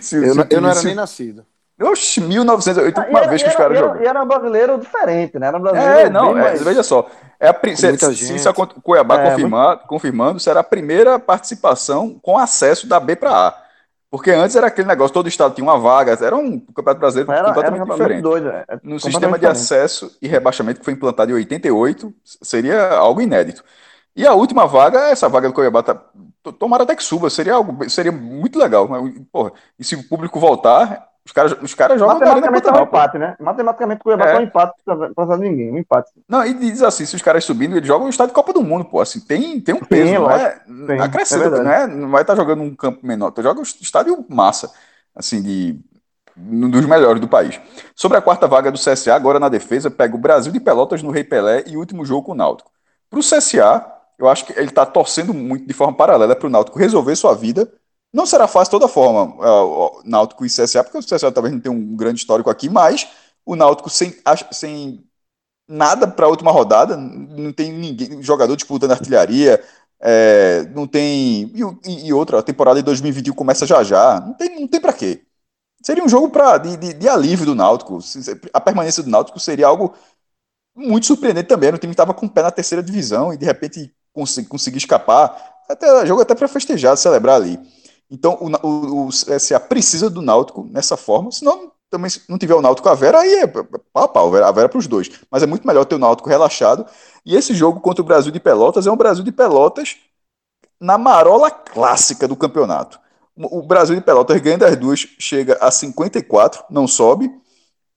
se, eu, se, eu não era nem nascido. Oxe, 1980, ah, uma vez que os caras jogam. E era um brasileiro diferente, né? Era um brasileiro é, não, é, mais... veja só. É a, se, se isso o Cuiabá é, confirmar, muito... confirmando, será a primeira participação com acesso da B para A. Porque antes era aquele negócio, todo estado tinha uma vaga, era um campeonato brasileiro era, completamente era diferente. Doido, é, é no sistema de acesso e rebaixamento que foi implantado em 88, seria algo inédito. E a última vaga, essa vaga do Cuiabá, tá, tomara até que suba, seria algo, seria muito legal. Mas, porra, e se o público voltar, os caras, os caras jogam Matematicamente é um empate, né? Matematicamente o Cuiabá é. é um empate para ninguém, um empate. Não, e diz assim, se os caras subindo, eles jogam no estádio Copa do Mundo, pô, assim, tem, tem um peso, Sim, não é, Sim, acrescenta, é não, é, não vai estar tá jogando num campo menor, tu joga o estádio massa, assim, de um dos melhores do país. Sobre a quarta vaga do CSA, agora na defesa, pega o Brasil de Pelotas no Rei Pelé e o último jogo com o Náutico. Para o CSA, eu acho que ele está torcendo muito de forma paralela para o Náutico resolver sua vida. Não será fácil de toda forma, uh, Náutico e CSA, porque o CSA talvez não tenha um grande histórico aqui, mas o Náutico sem, sem nada para a última rodada, não tem ninguém, jogador disputando artilharia, é, não tem. E, e, outra, a temporada de 2021 começa já já, não tem, não tem para quê. Seria um jogo pra, de, de, de alívio do Náutico. A permanência do Náutico seria algo muito surpreendente também. O time estava com o pé na terceira divisão e de repente conseguir, conseguir escapar. Até, jogo até para festejar, celebrar ali. Então o, o, o CSA precisa do Náutico nessa forma, senão também se não tiver o Náutico a Vera, aí é pau a pau, a Vera para os dois. Mas é muito melhor ter o Náutico relaxado. E esse jogo contra o Brasil de Pelotas é um Brasil de Pelotas na marola clássica do campeonato. O Brasil de Pelotas ganha das duas, chega a 54, não sobe.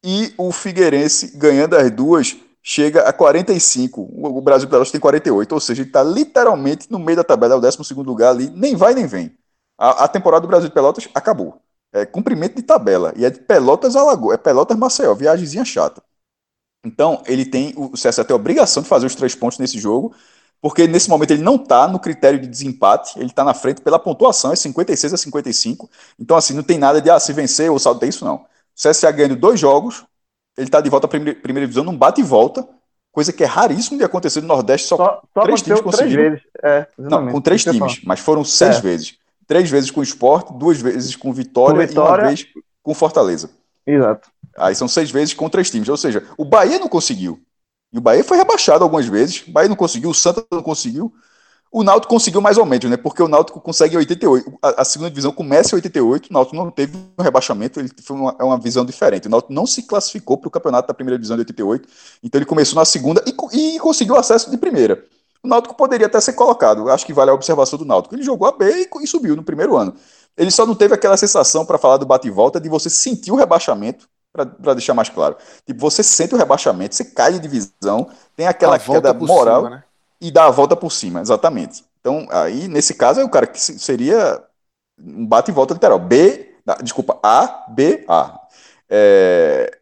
E o Figueirense ganhando as duas, chega a 45. O Brasil Pelotas tem 48, ou seja, ele está literalmente no meio da tabela, é o 12 lugar ali, nem vai nem vem. A, a, temporada do Brasil de Pelotas acabou. É cumprimento de tabela. E é de Pelotas a Lagoa, é Pelotas Maceió, viagemzinha chata. Então, ele tem, o CSA tem a obrigação de fazer os três pontos nesse jogo, porque nesse momento ele não está no critério de desempate, ele está na frente pela pontuação, é 56 a 55. Então, assim, não tem nada de ah, se vencer ou saldo, tem isso não. O CSA ganhando dois jogos, ele está de volta à primeira, primeira divisão, não bate e volta, coisa que é raríssimo de acontecer no Nordeste, só, só, só três times conseguiram. É, não, com três times, mas foram seis é. vezes. Três vezes com o Sport, duas vezes com Vitória, com Vitória, e uma vez com Fortaleza. Exato. Aí são seis vezes com três times. Ou seja, o Bahia não conseguiu. E o Bahia foi rebaixado algumas vezes. O Bahia não conseguiu, o Santa não conseguiu. O Náutico conseguiu mais ou menos, né? Porque o Náutico consegue 88. A, a segunda divisão começa em 88, o Náutico não teve um rebaixamento, ele foi uma, é uma visão diferente. O Náutico não se classificou para o campeonato da primeira divisão de 88, então ele começou na segunda e, e conseguiu acesso de primeira. O Náutico poderia até ser colocado, acho que vale a observação do Náutico. Ele jogou a B e, e subiu no primeiro ano. Ele só não teve aquela sensação, para falar do bate e volta, de você sentir o rebaixamento, para deixar mais claro. Tipo, você sente o rebaixamento, você cai de divisão, tem aquela queda moral. Cima, né? E dar a volta por cima, exatamente. Então, aí, nesse caso, é o cara que seria um bate e volta literal. B, desculpa, A, B, A. É,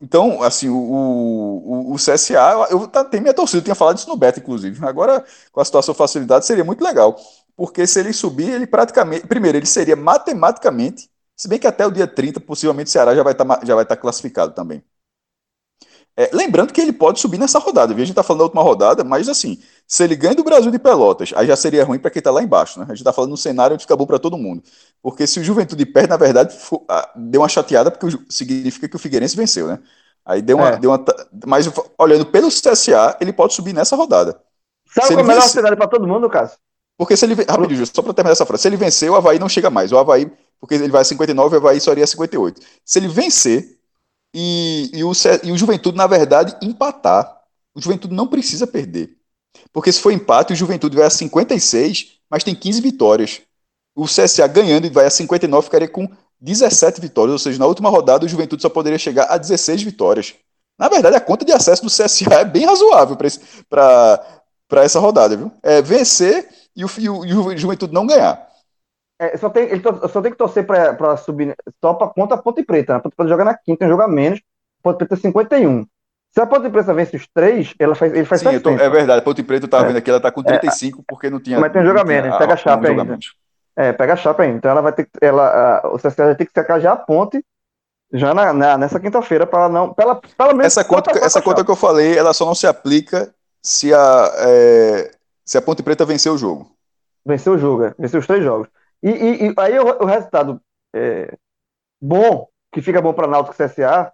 então, assim, o, o, o CSA, eu tenho minha torcida, eu tinha falado isso no beta, inclusive. Agora, com a situação facilidade, seria muito legal. Porque se ele subir, ele praticamente. Primeiro, ele seria matematicamente, se bem que até o dia 30, possivelmente o Ceará já vai estar, tá, já vai estar tá classificado também. É, lembrando que ele pode subir nessa rodada, viu? A gente tá falando da última rodada, mas assim, se ele ganha do Brasil de Pelotas, aí já seria ruim para quem tá lá embaixo, né? A gente tá falando no cenário onde fica bom para todo mundo. Porque se o Juventude perde, na verdade, for, ah, deu uma chateada, porque significa que o Figueirense venceu, né? Aí deu uma. É. Deu uma mas olhando pelo CSA, ele pode subir nessa rodada. Sabe qual é o melhor cenário para todo mundo, Cássio? Porque se ele. Rapidinho, só para terminar essa frase. Se ele vencer, o Havaí não chega mais. O Havaí, porque ele vai a 59, o Havaí só iria a 58. Se ele vencer, e, e, o, e o Juventude, na verdade, empatar. O Juventude não precisa perder. Porque se for empate, o Juventude vai a 56, mas tem 15 vitórias. O CSA ganhando e vai a 59, ficaria com 17 vitórias, ou seja, na última rodada o Juventude só poderia chegar a 16 vitórias. Na verdade, a conta de acesso do CSA é bem razoável para essa rodada, viu? É vencer e o, e o, e o Juventude não ganhar. É, só, tem, ele só tem que torcer para subir só para conta a Ponte Preta. Né? A Ponte Preta joga na quinta, tem joga menos. A Ponte Preta é 51. Se a Ponte Preta vence os três, ela faz, ele faz Sim, tô, é verdade. A Ponte Preta eu tava é. vendo aqui, ela tá com 35 é. porque não tinha. Mas tem joga menos, pega a chapa ainda. É, pega a chapa ainda. Então ela vai ter ela, a, o CSA vai ter que sacar já a ponte já na, na nessa quinta-feira para não. Pela, pelo menos essa conta, essa conta que eu falei, ela só não se aplica se a, é, se a Ponte Preta vencer o jogo. Venceu o jogo, é. venceu os três jogos. E, e, e aí o, o resultado é, bom, que fica bom para Náutico e CSA,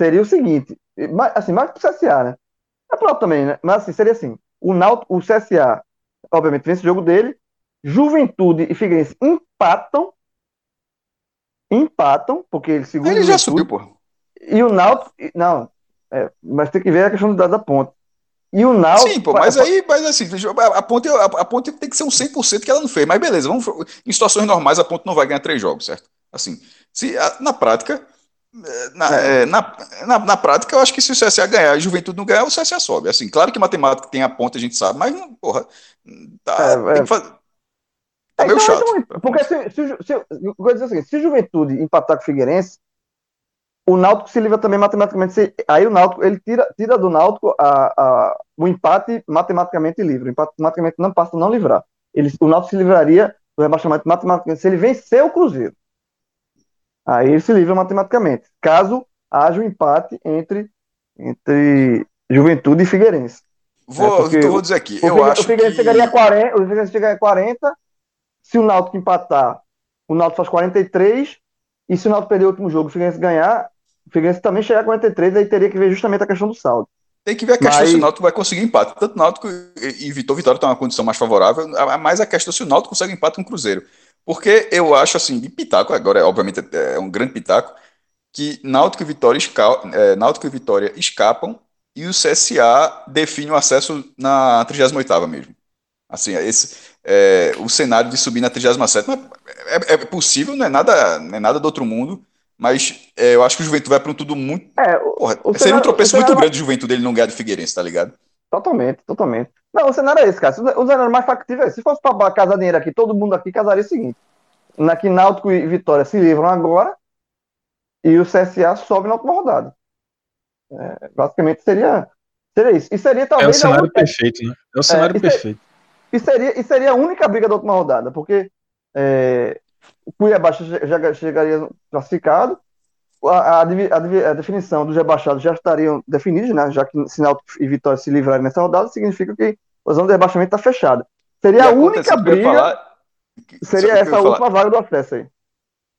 seria o seguinte, assim, mais para o CSA, né? É próprio também, né? Mas assim, seria assim, o Náutico, o CSA, obviamente, vence o jogo dele, Juventude e Figueirense empatam, empatam, porque ele segundo Ele já subiu, pô. E o Náutico, não, é, mas tem que ver a questão da, da ponta. E o Náutico. Sim, pô, mas aí, mas assim, a ponte, a, ponte tem que ser um 100% que ela não fez. Mas beleza, vamos, em situações normais a ponte não vai ganhar três jogos, certo? Assim, se, na prática, eh, na, é. É, na, na, na, prática, eu acho que se o CSA ganhar e a Juventude não ganhar, o CSA sobe. Assim, claro que matemática tem a ponta, a gente sabe, mas, porra, tá, é, tem que fazer. Tá meio então, chato. Então, porque se, se, se, se, dizer assim, se Juventude empatar com o Figueirense, o Náutico se livra também matematicamente. Se, aí o Náutico, ele tira, tira do Náutico a, a, o empate matematicamente livre. O empate matematicamente não passa a não livrar. Ele, o Náutico se livraria do rebaixamento matematicamente se ele vencer o Cruzeiro. Aí ele se livra matematicamente. Caso haja um empate entre, entre Juventude e Figueirense. Vou, é vou dizer aqui, eu o, acho o Figueirense que... chegaria a 40, o Figueirense chegaria a 40, se o Náutico empatar, o Náutico faz 43, e se o Náutico perder o último jogo, o Figueirense ganhar, o Figueirense também chegar a 43, aí teria que ver justamente a questão do saldo. Tem que ver a questão Mas... se o Náutico vai conseguir empate. Tanto o Náutico e Vitor Vitória estão uma condição mais favorável, mas a questão se o Náutico consegue empate com o Cruzeiro. Porque eu acho assim, de pitaco, agora obviamente é um grande pitaco, que Náutico e Vitória, esca... é, Náutico e Vitória escapam e o CSA define o acesso na 38ª mesmo. Assim, esse, é, o cenário de subir na 37 é, é, é possível, não é nada, não é nada do outro mundo, mas é, eu acho que o Juventude vai para um tudo muito. É, o, Porra, o seria cenário, um tropeço muito grande do Juventude ele não ganhar do Figueirense, tá ligado? Totalmente, totalmente. Não, o cenário é esse, cara. O cenário mais factível é se fosse para casar dinheiro aqui, todo mundo aqui casaria o seguinte: na que Náutico e Vitória se livram agora e o CSA sobe na última rodada. É, basicamente seria, seria isso. E seria talvez. É o cenário única... perfeito, né? É o cenário é, perfeito. E seria, e seria a única briga da última rodada, porque é, o Cuiabá já chegaria classificado, a, a, a, definição dos rebaixados já estariam definidos, né? Já que Sinal e Vitória se livrarem nessa rodada, significa que a zona de rebaixamento está fechada. Seria a única briga. Falar, seria essa última vaga do acesso aí.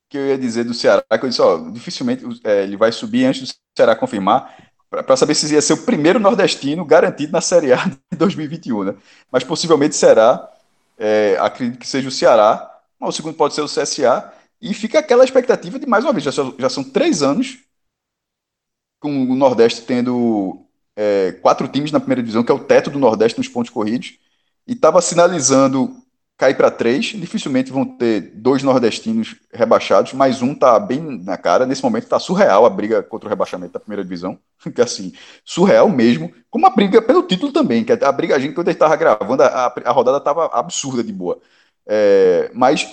Que eu ia dizer do Ceará, que eu disse, ó, dificilmente é, ele vai subir antes do Ceará confirmar, para saber se ia ser o primeiro nordestino garantido na Série A de 2021, né? Mas possivelmente será, é, acredito que seja o Ceará, o segundo pode ser o CSA, e fica aquela expectativa de, mais uma vez, já, são, já são três anos com o Nordeste tendo é, quatro times na primeira divisão, que é o teto do Nordeste nos pontos corridos, e estava sinalizando cair para três. Dificilmente vão ter dois nordestinos rebaixados, mas um tá bem na cara. Nesse momento tá surreal a briga contra o rebaixamento da primeira divisão. Que assim, surreal mesmo. Como a briga pelo título também, que a briga, a gente, quando a gente gravando, a, a rodada tava absurda de boa. É, mas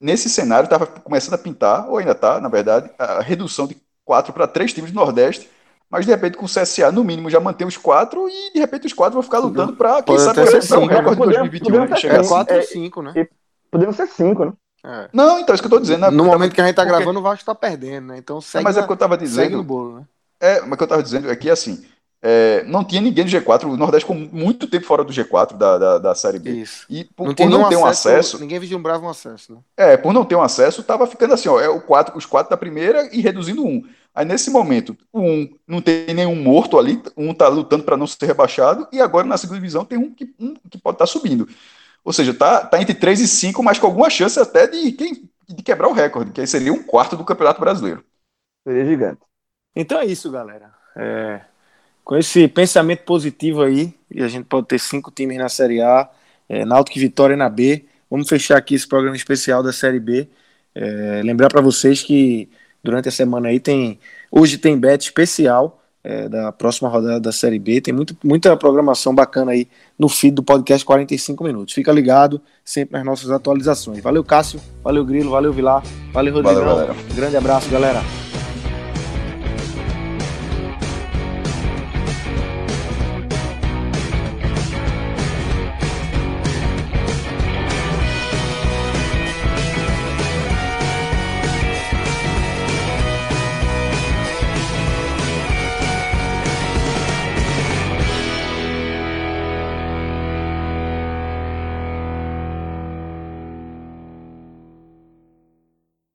nesse cenário estava começando a pintar, ou ainda está, na verdade, a redução de quatro para três times do Nordeste, mas de repente com o CSA, no mínimo, já mantém os quatro e de repente os quatro vão ficar lutando para, quem sabe, para um recorde de 2021. Né? Chegar é 4 ou 5, né? Podemos ser cinco, né? É. Não, então, isso que eu estou dizendo. Né? No momento que a gente está gravando, o Vasco está perdendo, né? Então segue. É, mas é o que eu estava dizendo. no bolo, né? É, mas o que eu estava dizendo é que, assim, é, não tinha ninguém do G4. O Nordeste ficou muito tempo fora do G4 da, da, da Série B. Isso. E por não, por não ter um acesso. Ninguém vislumbrava um acesso, né? É, por não ter um acesso, tava ficando assim, ó, é o quatro, os quatro da primeira e reduzindo um. Aí nesse momento, o um não tem nenhum morto ali, um tá lutando para não ser rebaixado, e agora na segunda divisão tem um que, um que pode estar tá subindo. Ou seja, tá, tá entre 3 e 5, mas com alguma chance até de, de quebrar o recorde, que aí seria um quarto do Campeonato Brasileiro. Seria gigante. Então é isso, galera. É, com esse pensamento positivo aí, e a gente pode ter cinco times na Série A, é, Náutico e Vitória na B. Vamos fechar aqui esse programa especial da Série B. É, lembrar para vocês que durante a semana aí tem. Hoje tem bet especial é, da próxima rodada da Série B. Tem muito, muita programação bacana aí no feed do podcast 45 Minutos. Fica ligado sempre nas nossas atualizações. Valeu, Cássio. Valeu, Grilo. Valeu, Vilar. Valeu, Rodrigão. Valeu, grande abraço, galera.